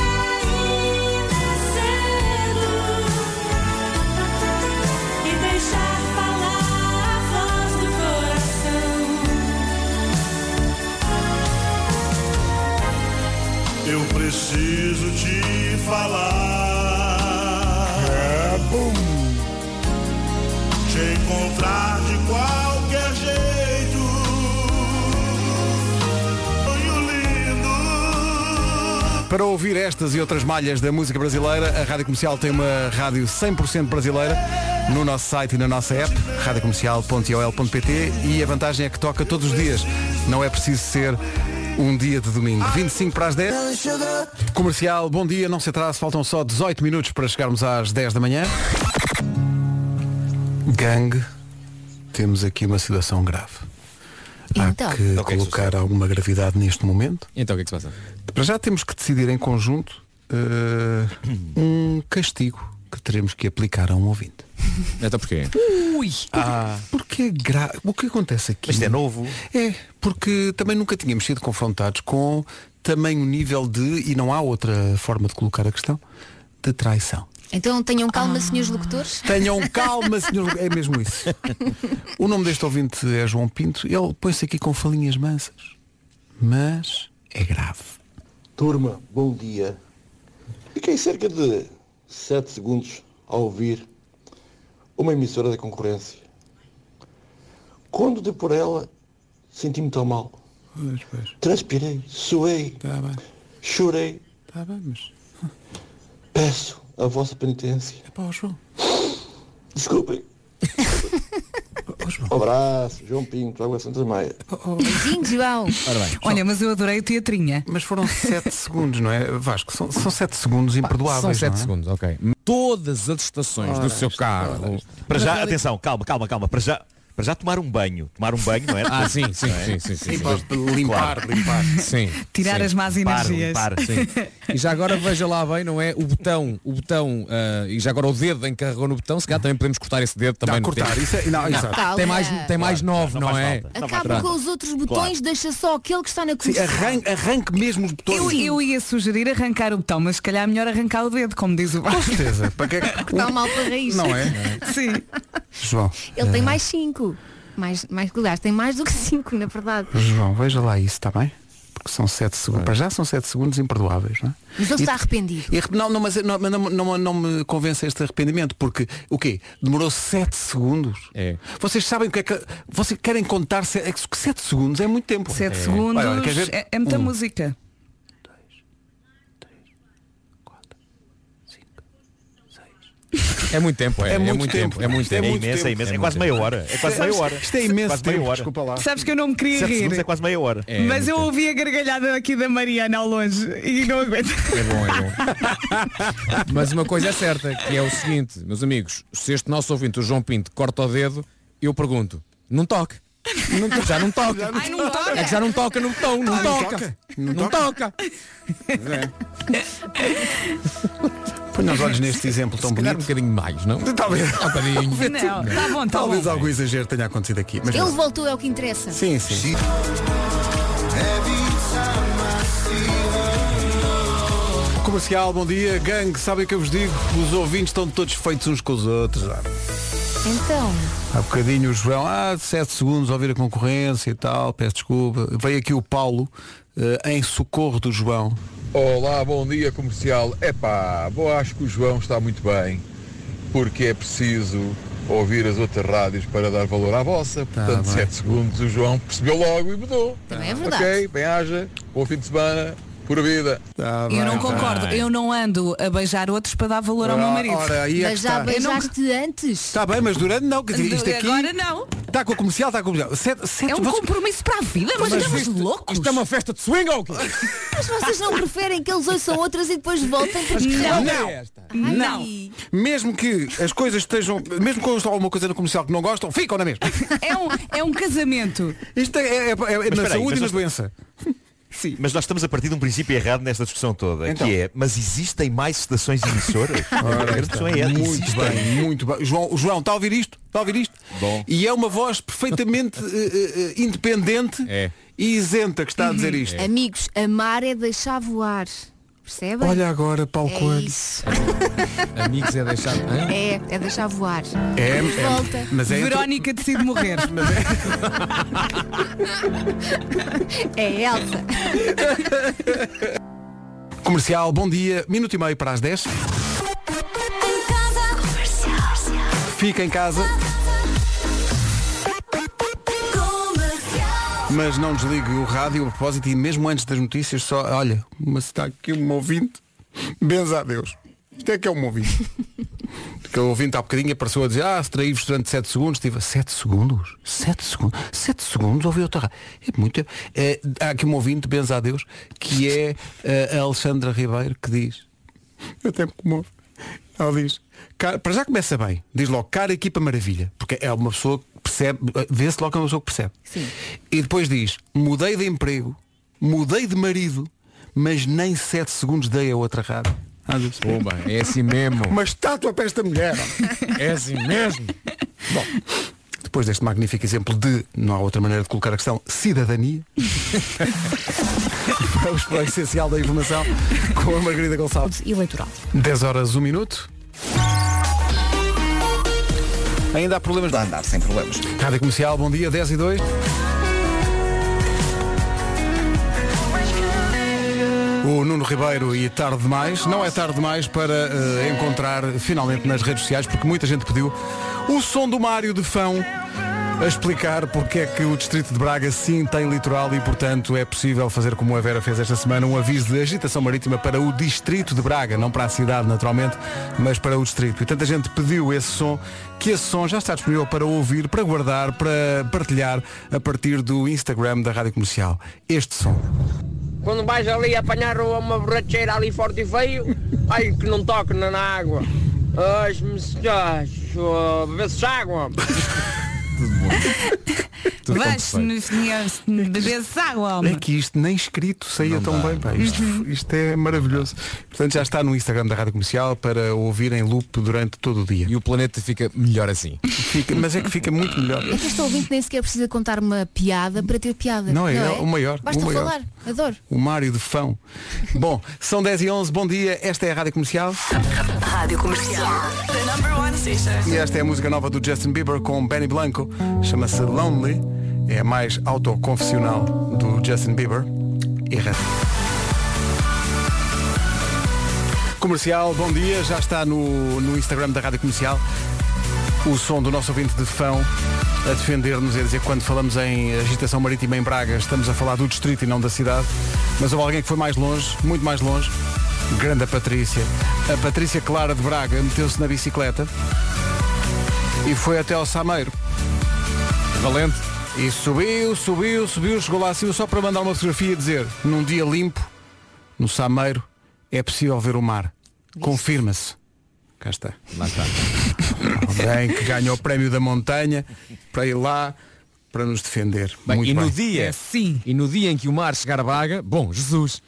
Speaker 11: Eu preciso te falar. É bom. Te encontrar de qualquer jeito. Sonho lindo.
Speaker 1: Para ouvir estas e outras malhas da música brasileira, a Rádio Comercial tem uma rádio 100% brasileira no nosso site e na nossa app, radiocomercial.ol.pt e a vantagem é que toca todos os dias. Não é preciso ser um dia de domingo. 25 para as 10. Comercial, bom dia, não se atrase, faltam só 18 minutos para chegarmos às 10 da manhã. Gangue, temos aqui uma situação grave. Há
Speaker 4: Então.
Speaker 1: que
Speaker 10: Então, que é que
Speaker 1: colocar alguma gravidade neste momento.
Speaker 10: Então o que é que se passa?
Speaker 1: Para já temos que decidir em conjunto eh, um castigo que teremos que aplicar a um ouvinte.
Speaker 10: Então porquê?
Speaker 1: Ui! Ah, porque é gra... O que acontece aqui?
Speaker 14: Isto é novo.
Speaker 1: É, porque também nunca tínhamos sido confrontados com tamanho nível de, e não há outra forma de colocar a questão, de traição.
Speaker 4: Então tenham calma, senhores locutores.
Speaker 1: Tenham calma, senhor. É mesmo isso. O nome deste ouvinte é João Pinto. Ele põe-se aqui com falinhas mansas. Mas é grave.
Speaker 19: Turma, bom dia. Fiquei cerca de 7 segundos a ouvir uma emissora da concorrência. Quando dei por ela, senti-me tão mal.
Speaker 1: Pois, pois.
Speaker 19: Transpirei, suei,
Speaker 1: Tá
Speaker 19: chorei.
Speaker 1: Tá bem, mas.
Speaker 19: Peço a vossa penitência.
Speaker 1: É João.
Speaker 19: Desculpem. Um abraço, João Pinto, Água Santa Maia.
Speaker 4: Beijinhos, João.
Speaker 3: Olha, mas eu adorei o teatrinho.
Speaker 1: Mas foram 7 segundos, não é? Vasco, são, são 7 segundos imperdoáveis.
Speaker 10: São 7
Speaker 1: não é?
Speaker 10: segundos, ok. Todas as estações
Speaker 1: Ora,
Speaker 10: do seu carro.
Speaker 14: Para já, atenção, calma, calma, calma. Para já, para já tomar um banho. Tomar um banho, não é?
Speaker 10: Ah, sim, sim,
Speaker 14: Não é?
Speaker 10: sim, sim, sim,
Speaker 1: Sim,
Speaker 10: sim.
Speaker 1: para limpar, limpar.
Speaker 10: Sim.
Speaker 3: Tirar
Speaker 10: sim.
Speaker 3: as más
Speaker 14: Limpar,
Speaker 3: energias.
Speaker 14: limpar.
Speaker 10: Sim. E já agora veja lá bem, não é? O botão, o botão, ah, e já agora o dedo em que carregou no botão, se calhar também podemos cortar esse dedo também.
Speaker 1: Dá cortar, isso é- não, exato.
Speaker 10: Tem mais, tem mais nove, não,
Speaker 14: faz
Speaker 10: é?
Speaker 14: falta. Não
Speaker 4: Acaba
Speaker 10: Pronto.
Speaker 4: com os outros botões, deixa só aquele que está na.
Speaker 1: Sim, arranque, arranque mesmo os botões.
Speaker 3: Eu, eu ia sugerir arrancar o botão, mas se calhar é melhor arrancar o dedo, como diz o
Speaker 1: Com
Speaker 3: Vasco.
Speaker 1: certeza. Para que é
Speaker 4: Está mal para raiz.
Speaker 1: Não é?
Speaker 3: Sim.
Speaker 1: João.
Speaker 4: Ele
Speaker 1: eh,
Speaker 4: tem mais cinco. Mais, mais lugares, tem mais do que cinco, na verdade.
Speaker 1: João, veja lá isso, está bem? Porque são 7 segundos. Para já são 7 segundos imperdoáveis, não é?
Speaker 4: Mas ele está arrependido.
Speaker 1: e- não, não, mas não, não, não, não me convence este arrependimento, porque o quê? Demorou 7 segundos.
Speaker 10: É.
Speaker 1: Vocês sabem o que é que. Vocês querem contar 7 segundos é muito tempo.
Speaker 3: 7
Speaker 1: É.
Speaker 3: segundos
Speaker 1: Olha,
Speaker 3: é, é muita
Speaker 1: Um,
Speaker 3: música.
Speaker 10: É muito tempo, é,
Speaker 1: É
Speaker 10: é
Speaker 1: muito
Speaker 10: muito,
Speaker 1: tempo.
Speaker 10: tempo. É muito
Speaker 1: é
Speaker 10: tempo.
Speaker 14: É
Speaker 1: muito
Speaker 14: imenso, é
Speaker 1: tempo.
Speaker 14: imenso.
Speaker 10: É
Speaker 14: É quase
Speaker 10: muito
Speaker 14: meia hora. É quase meia hora.
Speaker 1: Isto é imenso
Speaker 14: Quase
Speaker 1: tempo.
Speaker 14: meia hora.
Speaker 1: Desculpa lá.
Speaker 3: Sabes que eu não me queria
Speaker 14: Sete
Speaker 3: rir.
Speaker 14: é quase meia hora.
Speaker 10: É,
Speaker 3: mas eu
Speaker 10: tempo.
Speaker 3: ouvi a gargalhada aqui da Mariana ao longe e não aguento.
Speaker 10: É bom, é bom. Mas uma coisa é certa, que é o seguinte, meus amigos, se este nosso ouvinte, o João Pinto, corta o dedo, eu pergunto, não toque. Não to- já não toca.
Speaker 3: Ai, não toca.
Speaker 10: É que já não toca no botão, não
Speaker 1: Ah, não
Speaker 10: toca.
Speaker 1: toca. Não
Speaker 10: Não toca.
Speaker 1: Ponha os olhos neste exemplo tão
Speaker 10: calhar um
Speaker 1: bonito.
Speaker 10: bocadinho mais, não?
Speaker 1: Talvez,
Speaker 10: Um bocadinho.
Speaker 3: Não, tá bom, tá
Speaker 1: talvez
Speaker 3: bom.
Speaker 1: algum exagero tenha acontecido aqui. Mas
Speaker 4: Ele voltou, é o que interessa.
Speaker 1: Sim, sim. Comercial, bom dia. Gangue, sabem o que eu vos digo? Os ouvintes estão todos feitos uns com os outros. ah.
Speaker 4: Então,
Speaker 1: Há bocadinho o João, ah, 7 segundos a ouvir a concorrência e tal, peço desculpa. Veio aqui o Paulo eh, em socorro do João.
Speaker 20: Olá, bom dia comercial. Epá, bom, acho que o João está muito bem, porque é preciso ouvir as outras rádios para dar valor à vossa. Portanto,
Speaker 1: bem.
Speaker 20: 7 segundos o João percebeu logo e mudou.
Speaker 4: também é verdade.
Speaker 20: Ok, bem haja, bom fim de semana, pura vida.
Speaker 1: Tá
Speaker 3: Eu não
Speaker 1: bem,
Speaker 3: concordo.
Speaker 1: bem.
Speaker 3: Eu não ando a beijar outros para dar valor ao meu
Speaker 1: Ah,
Speaker 3: marido.
Speaker 1: Ora, aí é
Speaker 4: Mas já beijaste antes.
Speaker 1: Está bem, mas durante não. Quer dizer, isto aqui
Speaker 3: Agora não.
Speaker 1: está com o comercial, está com o comercial. Sete, sete,
Speaker 3: É um
Speaker 1: vocês-
Speaker 3: compromisso para a vida, mas,
Speaker 1: Mas
Speaker 3: estamos
Speaker 1: isto-
Speaker 3: loucos.
Speaker 10: Isto é uma festa de swing ou quê?
Speaker 4: Mas vocês não preferem que eles ouçam outras e depois voltem para
Speaker 3: Não.
Speaker 10: Não. Esta.
Speaker 3: Não.
Speaker 1: Mesmo que as coisas estejam. Mesmo que ouçam alguma coisa no comercial que não gostam, ficam na mesma.
Speaker 3: É um, é um casamento.
Speaker 1: Isto é, é- é- é na saúde e na doença.
Speaker 14: Sim, mas nós estamos a partir de um princípio errado nesta discussão toda,
Speaker 1: Então.
Speaker 14: que é, mas existem mais estações emissoras? a grande questão é essa.
Speaker 1: Muito
Speaker 14: Existem.
Speaker 1: bem, muito bem. João, João, está a ouvir isto? Está a ouvir isto?
Speaker 14: Bom.
Speaker 1: E é uma voz perfeitamente eh, eh, independente
Speaker 10: É.
Speaker 1: e isenta que está a dizer isto.
Speaker 4: Amigos, amar é deixar voar. Percebem?
Speaker 1: Olha agora, Paulo
Speaker 4: é
Speaker 1: Coelho.
Speaker 4: isso.
Speaker 10: Amigos é deixar. Hã?
Speaker 4: É, é deixar voar.
Speaker 1: É, é,
Speaker 4: volta.
Speaker 1: mas é entre-
Speaker 3: Verónica decide morrer.
Speaker 4: É Elsa.
Speaker 1: Comercial, bom dia. Minuto e meio para as 10. Fica em casa. Mas não desligue o rádio a propósito e mesmo antes das notícias só, olha, mas está aqui um ouvinte. Benza a Deus. Isto é que é um ouvinte. Porque o ouvinte há bocadinho apareceu a dizer, ah, se traí-vos durante 7 segundos, tive 7 segundos? 7 segundos? 7 segundos ouvi outra rádio. É muito tempo. É, há aqui um ouvinte, benza a Deus, que é eh, a Alexandra Ribeiro, que diz, eu até me comovo. Ela diz, "Cara- para já começa bem, diz logo, cara equipa maravilha, porque é uma pessoa que percebe, vê-se logo que é uma pessoa que percebe. E depois diz, mudei de emprego, mudei de marido, mas nem 7 segundos dei a outra rádio.
Speaker 10: Pumba, é assim mesmo.
Speaker 1: Uma estátua para esta mulher.
Speaker 10: É assim mesmo.
Speaker 1: Bom, depois deste magnífico exemplo de, não há outra maneira de colocar a questão, cidadania. Vamos para o essencial da informação com a Margarida Gonçalves.
Speaker 18: Eleitoral.
Speaker 1: 10 horas, 1 minuto. Ainda há problemas
Speaker 2: de andar sem problemas.
Speaker 1: Rádio Comercial, bom dia, 10 e 2. O Nuno Ribeiro e tarde demais. Não é tarde demais para eh, encontrar finalmente nas redes sociais, porque muita gente pediu o som do Mário de Fão a explicar porque é que o Distrito de Braga sim tem litoral e, portanto, é possível fazer como a Vera fez esta semana, um aviso de agitação marítima para o Distrito de Braga, não para a cidade, naturalmente, mas para o Distrito. E tanta gente pediu esse som, que esse som já está disponível para ouvir, para guardar, para partilhar a partir do Instagram da Rádio Comercial. Este som.
Speaker 13: Quando vais ali apanhar uma borracheira ali forte e feio, ai que não toque na água. Ai, me se água.
Speaker 10: Tudo
Speaker 3: Vais beber água,
Speaker 1: É
Speaker 3: homem.
Speaker 1: que isto nem escrito saía tão
Speaker 10: dá,
Speaker 1: bem. Pá. Isto, isto é maravilhoso. Portanto, já está no Instagram da Rádio Comercial para ouvir em loop durante todo o dia.
Speaker 10: E o planeta fica melhor assim.
Speaker 1: Fica, mas é que fica muito melhor.
Speaker 4: É que este ouvinte nem sequer precisa contar uma piada para ter piada.
Speaker 1: Não, é o maior,
Speaker 4: Basta
Speaker 1: o maior.
Speaker 4: falar. Adoro.
Speaker 1: O Mário de Fão. Bom, são 10 e 11 bom dia. Esta é a Rádio Comercial.
Speaker 16: Rádio Comercial. The number one station.
Speaker 1: E esta é a música nova do Justin Bieber com Benny Blanco. Chama-se Lonely. É a mais autoconfessional do Justin Bieber. Erra. Comercial, bom dia. Já está no, no Instagram da Rádio Comercial o som do nosso ouvinte de Fão a defender-nos e a dizer que quando falamos em agitação marítima em Braga estamos a falar do distrito e não da cidade. Mas houve alguém que foi mais longe, muito mais longe. Grande a Patrícia. A Patrícia Clara de Braga meteu-se na bicicleta e foi até ao Sameiro.
Speaker 10: Valente.
Speaker 1: E subiu, subiu, subiu, chegou lá acima só para mandar uma fotografia e dizer, num dia limpo, no Sameiro, é possível ver o mar. Confirma-se. Cá está.
Speaker 10: Lá está.
Speaker 1: Alguém que ganha o prémio da montanha para ir lá para nos defender.
Speaker 10: Bem,
Speaker 1: Muito
Speaker 10: e no
Speaker 1: bem.
Speaker 10: dia,
Speaker 3: sim.
Speaker 10: e no dia em que o mar chegar a Braga, bom, Jesus.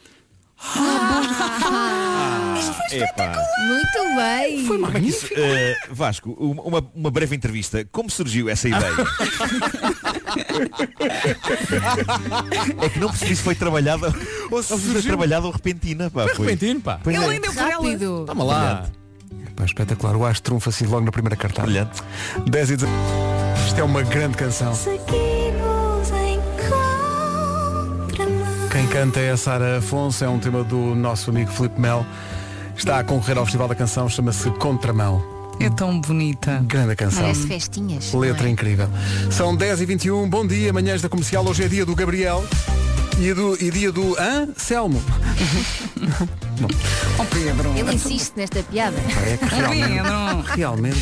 Speaker 14: Epá.
Speaker 4: Muito bem.
Speaker 1: Foi
Speaker 14: é isso, eh, Vasco, uma, uma breve entrevista. Como surgiu essa ideia? é que não percebi se foi trabalhada ou se foi trabalhada ou repentina. Pá, foi.
Speaker 10: Repentino, pá.
Speaker 14: Pois
Speaker 3: Ele
Speaker 14: é.
Speaker 3: ainda por ela.
Speaker 4: Rápido.
Speaker 10: Toma lá.
Speaker 1: Pá, espetacular. O Astro trunfa assim logo na primeira cartada.
Speaker 14: Brilhante.
Speaker 1: 10 e 19. Isto é uma grande canção. Quem canta é a Sara Afonso, é um tema do nosso amigo Filipe Mel. Está a concorrer ao Festival da Canção, chama-se Contramão.
Speaker 3: É tão bonita.
Speaker 1: Grande canção.
Speaker 4: Parece festinhas.
Speaker 1: Letra
Speaker 4: é?
Speaker 1: incrível. São 10 e 21 bom dia, manhãs da comercial. Hoje é dia do Gabriel e, do, e dia do Hã? Selmo.
Speaker 3: Oh Pedro.
Speaker 4: Ele insiste nesta piada.
Speaker 1: É que realmente,
Speaker 3: Pedro.
Speaker 1: realmente.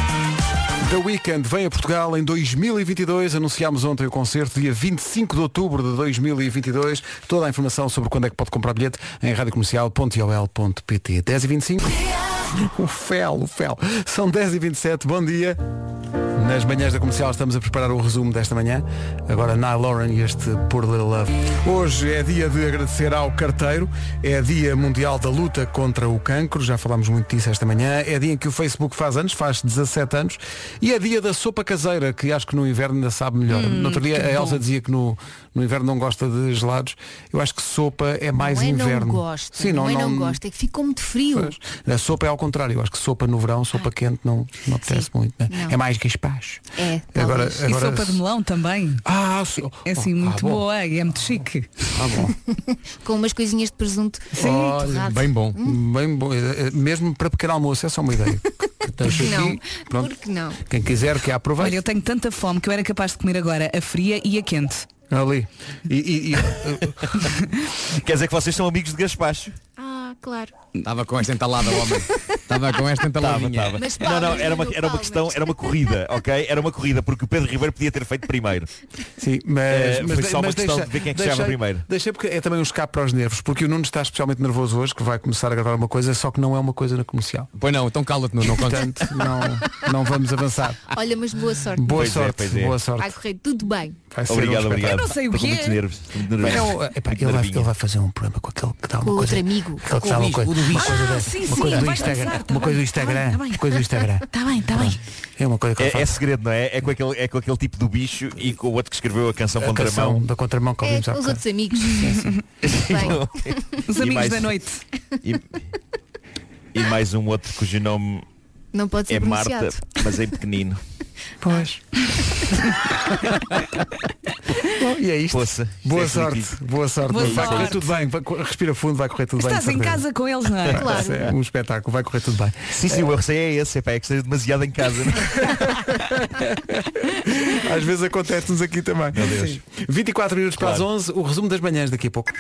Speaker 1: The Weekend vem a Portugal em 2022. Anunciámos ontem o concerto, dia 25 de outubro de 2022. Toda a informação sobre quando é que pode comprar bilhete em radiocomercial.ol.pt 10 25 O fel, o fel. São 10 e 27 bom dia. Nas manhãs da comercial estamos a preparar o resumo desta manhã. Agora Nile Lauren e este Poor Little Love. Hoje é dia de agradecer ao carteiro. É dia mundial da luta contra o cancro. Já falámos muito disso esta manhã. É dia em que o Facebook faz anos, faz 17 anos. E é dia da sopa caseira, que acho que no inverno ainda sabe melhor.
Speaker 4: Hum,
Speaker 1: no outro dia a Elsa
Speaker 4: bom.
Speaker 1: dizia que no, no inverno não gosta de gelados. Eu acho que sopa é mais
Speaker 4: não é
Speaker 1: inverno.
Speaker 4: não gosto.
Speaker 1: Sim,
Speaker 4: não, é não gosto. É que ficou muito frio.
Speaker 1: Pois. A sopa é ao contrário. Eu acho que sopa no verão, sopa quente não, não apetece muito. né?
Speaker 3: Não.
Speaker 1: É mais
Speaker 4: É.
Speaker 1: Agora,
Speaker 3: E
Speaker 1: agora
Speaker 3: sopa de melão também.
Speaker 1: Ah,
Speaker 3: é assim
Speaker 1: oh,
Speaker 3: muito
Speaker 1: ah, bom.
Speaker 3: boa e é muito chique.
Speaker 1: Ah, bom.
Speaker 4: Com umas coisinhas de presunto.
Speaker 1: Olha,
Speaker 4: torrado.
Speaker 1: bem bom. Bem bom. Eh, eh, Mesmo para pequeno almoço, é só uma ideia. Que deixo
Speaker 4: Não,
Speaker 1: aqui. Pronto.
Speaker 4: por que não?
Speaker 1: Quem quiser que aproveite.
Speaker 3: Olha, eu tenho tanta fome que eu era capaz de comer agora a fria e a quente.
Speaker 1: Ali. E, e- e-
Speaker 14: Quer dizer que vocês são amigos de Gaspacho?
Speaker 4: Ah, claro.
Speaker 10: Estava com esta entalada, homem. Estava com esta entaladinha.
Speaker 14: Tava, tava. Não, não, era uma, era uma questão, era uma corrida, ok? Era uma corrida, porque o Pedro Ribeiro podia ter feito primeiro.
Speaker 1: Sim, mas,
Speaker 14: Eh,
Speaker 1: mas
Speaker 14: foi só uma
Speaker 1: mas
Speaker 14: questão
Speaker 1: deixa-
Speaker 14: de ver quem é que
Speaker 1: deixei-
Speaker 14: chegava primeiro.
Speaker 1: Deixei porque é também um escape para os nervos, porque o Nuno está especialmente nervoso hoje, que vai começar a gravar uma coisa, só que não é uma coisa na comercial.
Speaker 10: Pois não, então cala-te, Nuno, não.
Speaker 1: Portanto, não, não vamos avançar.
Speaker 4: Olha, mas boa sorte.
Speaker 1: Boa
Speaker 14: Pois é,
Speaker 1: sorte,
Speaker 14: é.
Speaker 1: boa
Speaker 4: Vai
Speaker 1: sorte.
Speaker 4: correr tudo bem.
Speaker 1: Vai ser
Speaker 14: Obrigado,
Speaker 1: um
Speaker 14: obrigado.
Speaker 4: Eu não sei o quê.
Speaker 14: nervos. nervoso.
Speaker 1: É epá, ele, vai, ele vai fazer um programa com aquele que dá uma
Speaker 4: Com
Speaker 1: coisa.
Speaker 4: outro amigo.
Speaker 1: Aquele que
Speaker 4: Com
Speaker 1: dá
Speaker 4: o
Speaker 1: uma coisa, uma
Speaker 4: Ah,
Speaker 1: uma do
Speaker 4: vai
Speaker 1: Instagram.
Speaker 4: Pensar, tá
Speaker 1: uma coisa do Instagram.
Speaker 4: tá bem, tá
Speaker 1: Uma coisa do Instagram.
Speaker 4: Está bem, está bem.
Speaker 1: É uma coisa que
Speaker 14: É, é segredo, não é? É com, aquele, é com aquele tipo do bicho e com o outro que escreveu a canção
Speaker 1: A
Speaker 14: contra
Speaker 1: canção
Speaker 14: mão.
Speaker 1: da contramão que
Speaker 4: É os outros amigos. Bem.
Speaker 3: Os
Speaker 14: E
Speaker 3: amigos
Speaker 14: mais-
Speaker 3: da noite.
Speaker 14: E, e mais um outro cujo nome
Speaker 4: Não pode ser
Speaker 14: é Marta, mas em pequenino.
Speaker 1: Pois. Bom, e é isto.
Speaker 14: Poça,
Speaker 1: Boa
Speaker 14: é
Speaker 1: sorte,
Speaker 14: definitivo.
Speaker 1: boa sorte.
Speaker 3: Boa
Speaker 1: vai correr
Speaker 3: sorte.
Speaker 1: tudo bem, vai respira fundo, vai correr tudo
Speaker 3: Estás
Speaker 1: bem.
Speaker 3: em
Speaker 1: de certeza.
Speaker 3: casa com eles, não é?
Speaker 4: Claro.
Speaker 1: É um espetáculo, vai correr tudo bem.
Speaker 14: Sim, sim, o meu receio é esse, é, pá, é que esteja demasiado em casa. é?
Speaker 1: Às vezes acontece-nos aqui também.
Speaker 14: Meu Deus.
Speaker 1: Sim. 24 minutos para as
Speaker 14: Claro.
Speaker 1: 11, o resumo das manhãs daqui a pouco.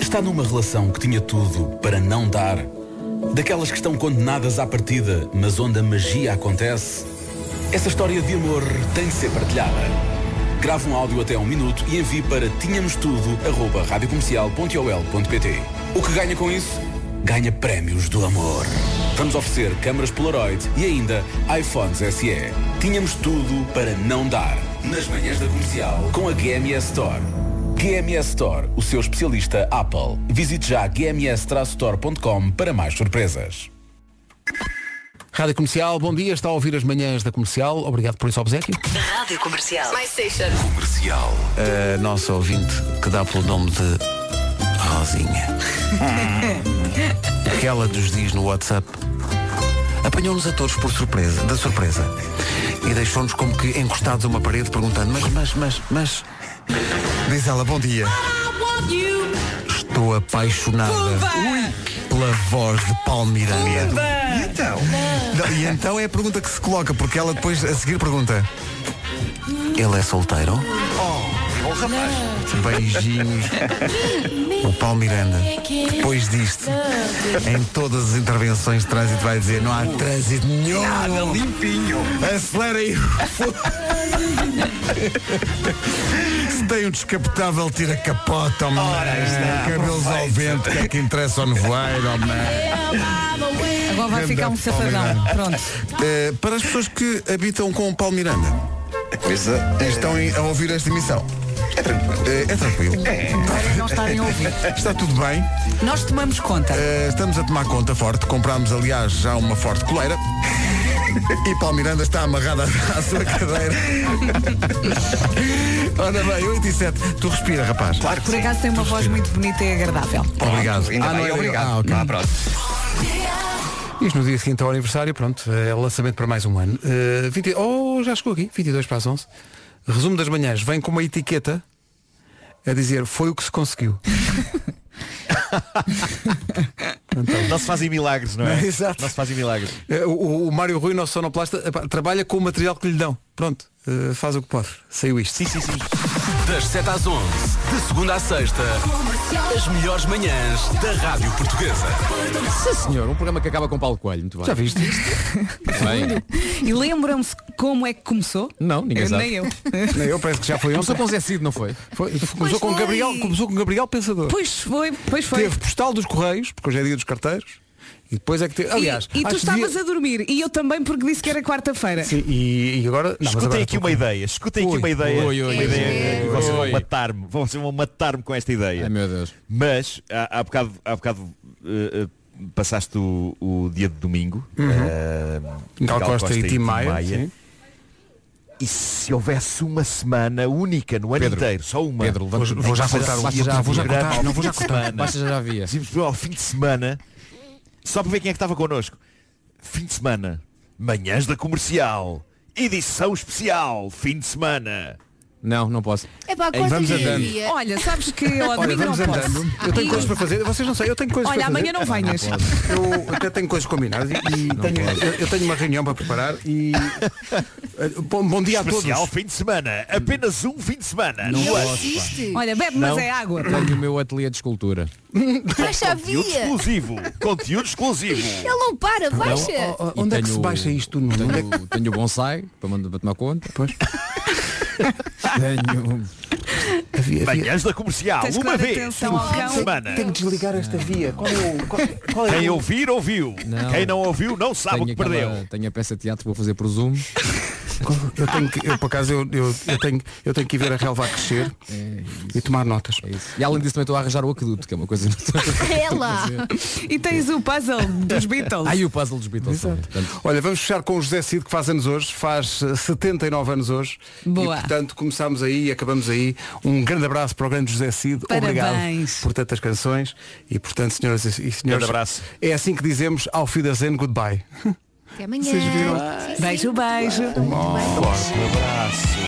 Speaker 9: Está numa relação que tinha tudo para não dar? Daquelas que estão condenadas à partida, mas onde a magia acontece? Essa história de amor tem de ser partilhada. Grave um áudio até um minuto e envie para tínhamostudo.radiocomercial.ol.pt O que ganha com isso? Ganha prémios do amor. Vamos oferecer câmaras Polaroid e ainda iPhones SE. Tínhamos tudo para não dar. Nas manhãs da comercial com a GMS Store. GMS Store, o seu especialista Apple. Visite já gms-store.com para mais surpresas.
Speaker 1: Rádio Comercial, bom dia, está a ouvir as manhãs da Comercial. Obrigado por esse obsequio.
Speaker 16: Rádio Comercial. My station.
Speaker 9: Comercial.
Speaker 1: A nossa ouvinte, que dá pelo nome de Rosinha. Aquela dos dias no WhatsApp. Apanhou-nos a todos por surpresa, da surpresa. E deixou-nos como que encostados a uma parede perguntando, mas, mas, mas, mas. Diz ela, bom dia. Estou apaixonada pela voz de Paulo Miranda.
Speaker 2: E então?
Speaker 1: Não, E então é a pergunta que se coloca, porque ela depois a seguir pergunta. Ele é solteiro?
Speaker 2: Oh, rapaz.
Speaker 1: Beijinhos. O Paulo Miranda, depois disto, em todas as intervenções de trânsito vai dizer não há trânsito nenhum.
Speaker 2: Nada limpinho.
Speaker 1: Acelera aí. Se tem um descapotável, tira a capota, homem.
Speaker 2: Ora, está,
Speaker 1: Cabelos ao vento, que é que interessa ao nevoeiro, homem.
Speaker 3: Agora vai ficar um safadão. Pronto.
Speaker 1: Eh, para as pessoas que habitam com o Paulo Miranda, estão a ouvir esta emissão.
Speaker 2: É tranquilo.
Speaker 1: Eh, é tranquilo.
Speaker 3: Para não estarem a ouvir.
Speaker 1: Está tudo bem.
Speaker 3: Nós tomamos conta.
Speaker 1: Eh, estamos a tomar conta forte. Comprámos, aliás, já uma forte coleira. E Paulo Miranda está amarrada à sua cadeira. Ora bem, 8 e 7. Tu respira, rapaz.
Speaker 2: Claro que
Speaker 3: Por
Speaker 2: sim.
Speaker 3: acaso tem uma voz muito bonita e agradável.
Speaker 1: Obrigado.
Speaker 2: Ainda
Speaker 1: Ah, não
Speaker 2: bem,
Speaker 1: era-
Speaker 2: obrigado.
Speaker 1: Ah, ok.
Speaker 2: Ah, pronto.
Speaker 1: Isto no dia seguinte ao aniversário, pronto, é o lançamento para mais um ano. Eh, 20 Oh, já chegou aqui, 22 para as 11. Resumo das manhãs, vem com uma etiqueta a dizer foi o que se conseguiu.
Speaker 14: Não se fazem milagres, não é?
Speaker 1: Exato.
Speaker 14: Não se fazem milagres.
Speaker 1: Eh, O, o Mário Rui, nosso sonoplasta, trabalha com o material que lhe dão. Pronto, eh, faz o que pode. Saiu isto.
Speaker 14: Sim, sim, sim.
Speaker 9: Das 7 às 11, de segunda à sexta, as melhores manhãs da Rádio Portuguesa.
Speaker 10: Sim, senhor, um programa que acaba com Paulo Coelho, muito bem.
Speaker 1: Já viste isto?
Speaker 10: Bem.
Speaker 3: E lembram-se como é que começou?
Speaker 10: Não, ninguém
Speaker 3: Eu-
Speaker 10: sabe.
Speaker 3: Nem eu.
Speaker 1: Nem eu, parece que já foi ontem.
Speaker 10: Começou com Zé Cid, não foi?
Speaker 1: Foi, começou, com
Speaker 3: foi.
Speaker 1: Gabriel, começou com Gabriel Pensador.
Speaker 3: Pois foi, pois foi.
Speaker 1: Teve postal dos Correios, porque hoje é dia dos carteiros. E depois é que teve. Aliás,
Speaker 3: e, e tu estavas
Speaker 1: devia-
Speaker 3: a dormir e eu também porque disse que era quarta-feira.
Speaker 1: Sim, e, e agora. Não,
Speaker 14: Escutem
Speaker 1: agora
Speaker 14: aqui uma ideia. Escutem aqui
Speaker 1: Ui,
Speaker 14: uma ideia. uma Vocês vão matar-me. Vocês vão matar-me com esta ideia.
Speaker 10: Ai meu Deus.
Speaker 14: Mas há, há bocado, há bocado eh, passaste o, o dia de domingo. eh,
Speaker 1: Gal Costa e Tim Maia, sim.
Speaker 14: E se houvesse uma semana única no ano
Speaker 10: Pedro,
Speaker 14: inteiro, só uma.
Speaker 10: Pedro,
Speaker 14: que
Speaker 10: vou já cortar
Speaker 14: fazia
Speaker 10: já- vou já cortar, não vou já cortar. Basta, já havia.
Speaker 14: Ao fim de semana, só para ver quem é que estava connosco. Fim de semana, manhãs da comercial, edição especial, fim de semana.
Speaker 10: Não, não posso.
Speaker 4: É pá,
Speaker 1: Ei, vamos andando.
Speaker 4: dia.
Speaker 3: Olha, sabes que eu ao
Speaker 1: Olha,
Speaker 3: domingo
Speaker 1: vamos
Speaker 3: não posso.
Speaker 1: andando. Eu tenho
Speaker 3: E-
Speaker 1: coisas para fazer. Vocês não sei, eu tenho coisas
Speaker 3: Olha,
Speaker 1: para fazer.
Speaker 3: amanhã não venhas.
Speaker 1: Eu até tenho coisas combinadas e, e tenho, eu, eu tenho uma reunião para preparar e eh, bom, bom dia a todos.
Speaker 14: Especial fim de semana. Apenas um fim de semana.
Speaker 10: Não
Speaker 14: No
Speaker 10: posso.
Speaker 3: Olha, bebe, mas
Speaker 10: Não.
Speaker 3: é água.
Speaker 10: Tenho o meu ateliê de escultura.
Speaker 4: Baixa a
Speaker 14: Conteúdo exclusivo. Conteúdo exclusivo.
Speaker 4: Ele não para, baixa.
Speaker 10: E
Speaker 1: onde é que se
Speaker 10: tenho-
Speaker 1: baixa isto? Onde é
Speaker 10: Tenho, tenho o bonsai para, mandar, para tomar conta.
Speaker 1: Pois.
Speaker 10: Tenho.
Speaker 1: Havia, havia-
Speaker 14: Manhãs da comercial.
Speaker 3: Tens
Speaker 14: Uma vez.
Speaker 3: atenção
Speaker 14: No
Speaker 3: ao
Speaker 14: fim de
Speaker 3: cão.
Speaker 14: semana.
Speaker 1: Tenho que desligar esta via. Qual é o. Qual, qual é
Speaker 14: Quem
Speaker 1: o-
Speaker 14: ouvir, ouviu.
Speaker 10: Não.
Speaker 14: Quem não ouviu, não sabe
Speaker 10: tenho,
Speaker 14: o que perdeu.
Speaker 10: aquela- tenho a peça de teatro que vou fazer por Zoom.
Speaker 1: Eu tenho que, eu, por acaso, eu, eu, eu tenho, eu tenho que ir ver a relva a crescer e tomar notas.
Speaker 10: É isso. E além disso também estou a arranjar o aqueduto, que é uma coisa
Speaker 4: É lá.
Speaker 3: E tens o puzzle dos Beatles.
Speaker 10: Ah, e o puzzle dos Beatles. Portanto,
Speaker 1: Olha, vamos fechar com o José Cid que faz anos hoje, faz eh, 79 anos hoje.
Speaker 3: Boa.
Speaker 1: E portanto começamos aí e acabamos aí. Um grande abraço para o grande José Cid. Obrigado
Speaker 3: Parabéns.
Speaker 1: por tantas canções. E portanto, senhoras e senhores,
Speaker 14: Grande abraço.
Speaker 1: é assim que dizemos ao Wiedersehen goodbye.
Speaker 4: Até amanhã.
Speaker 1: Vocês viram?
Speaker 3: Beijo, beijo.
Speaker 14: Forte abraço.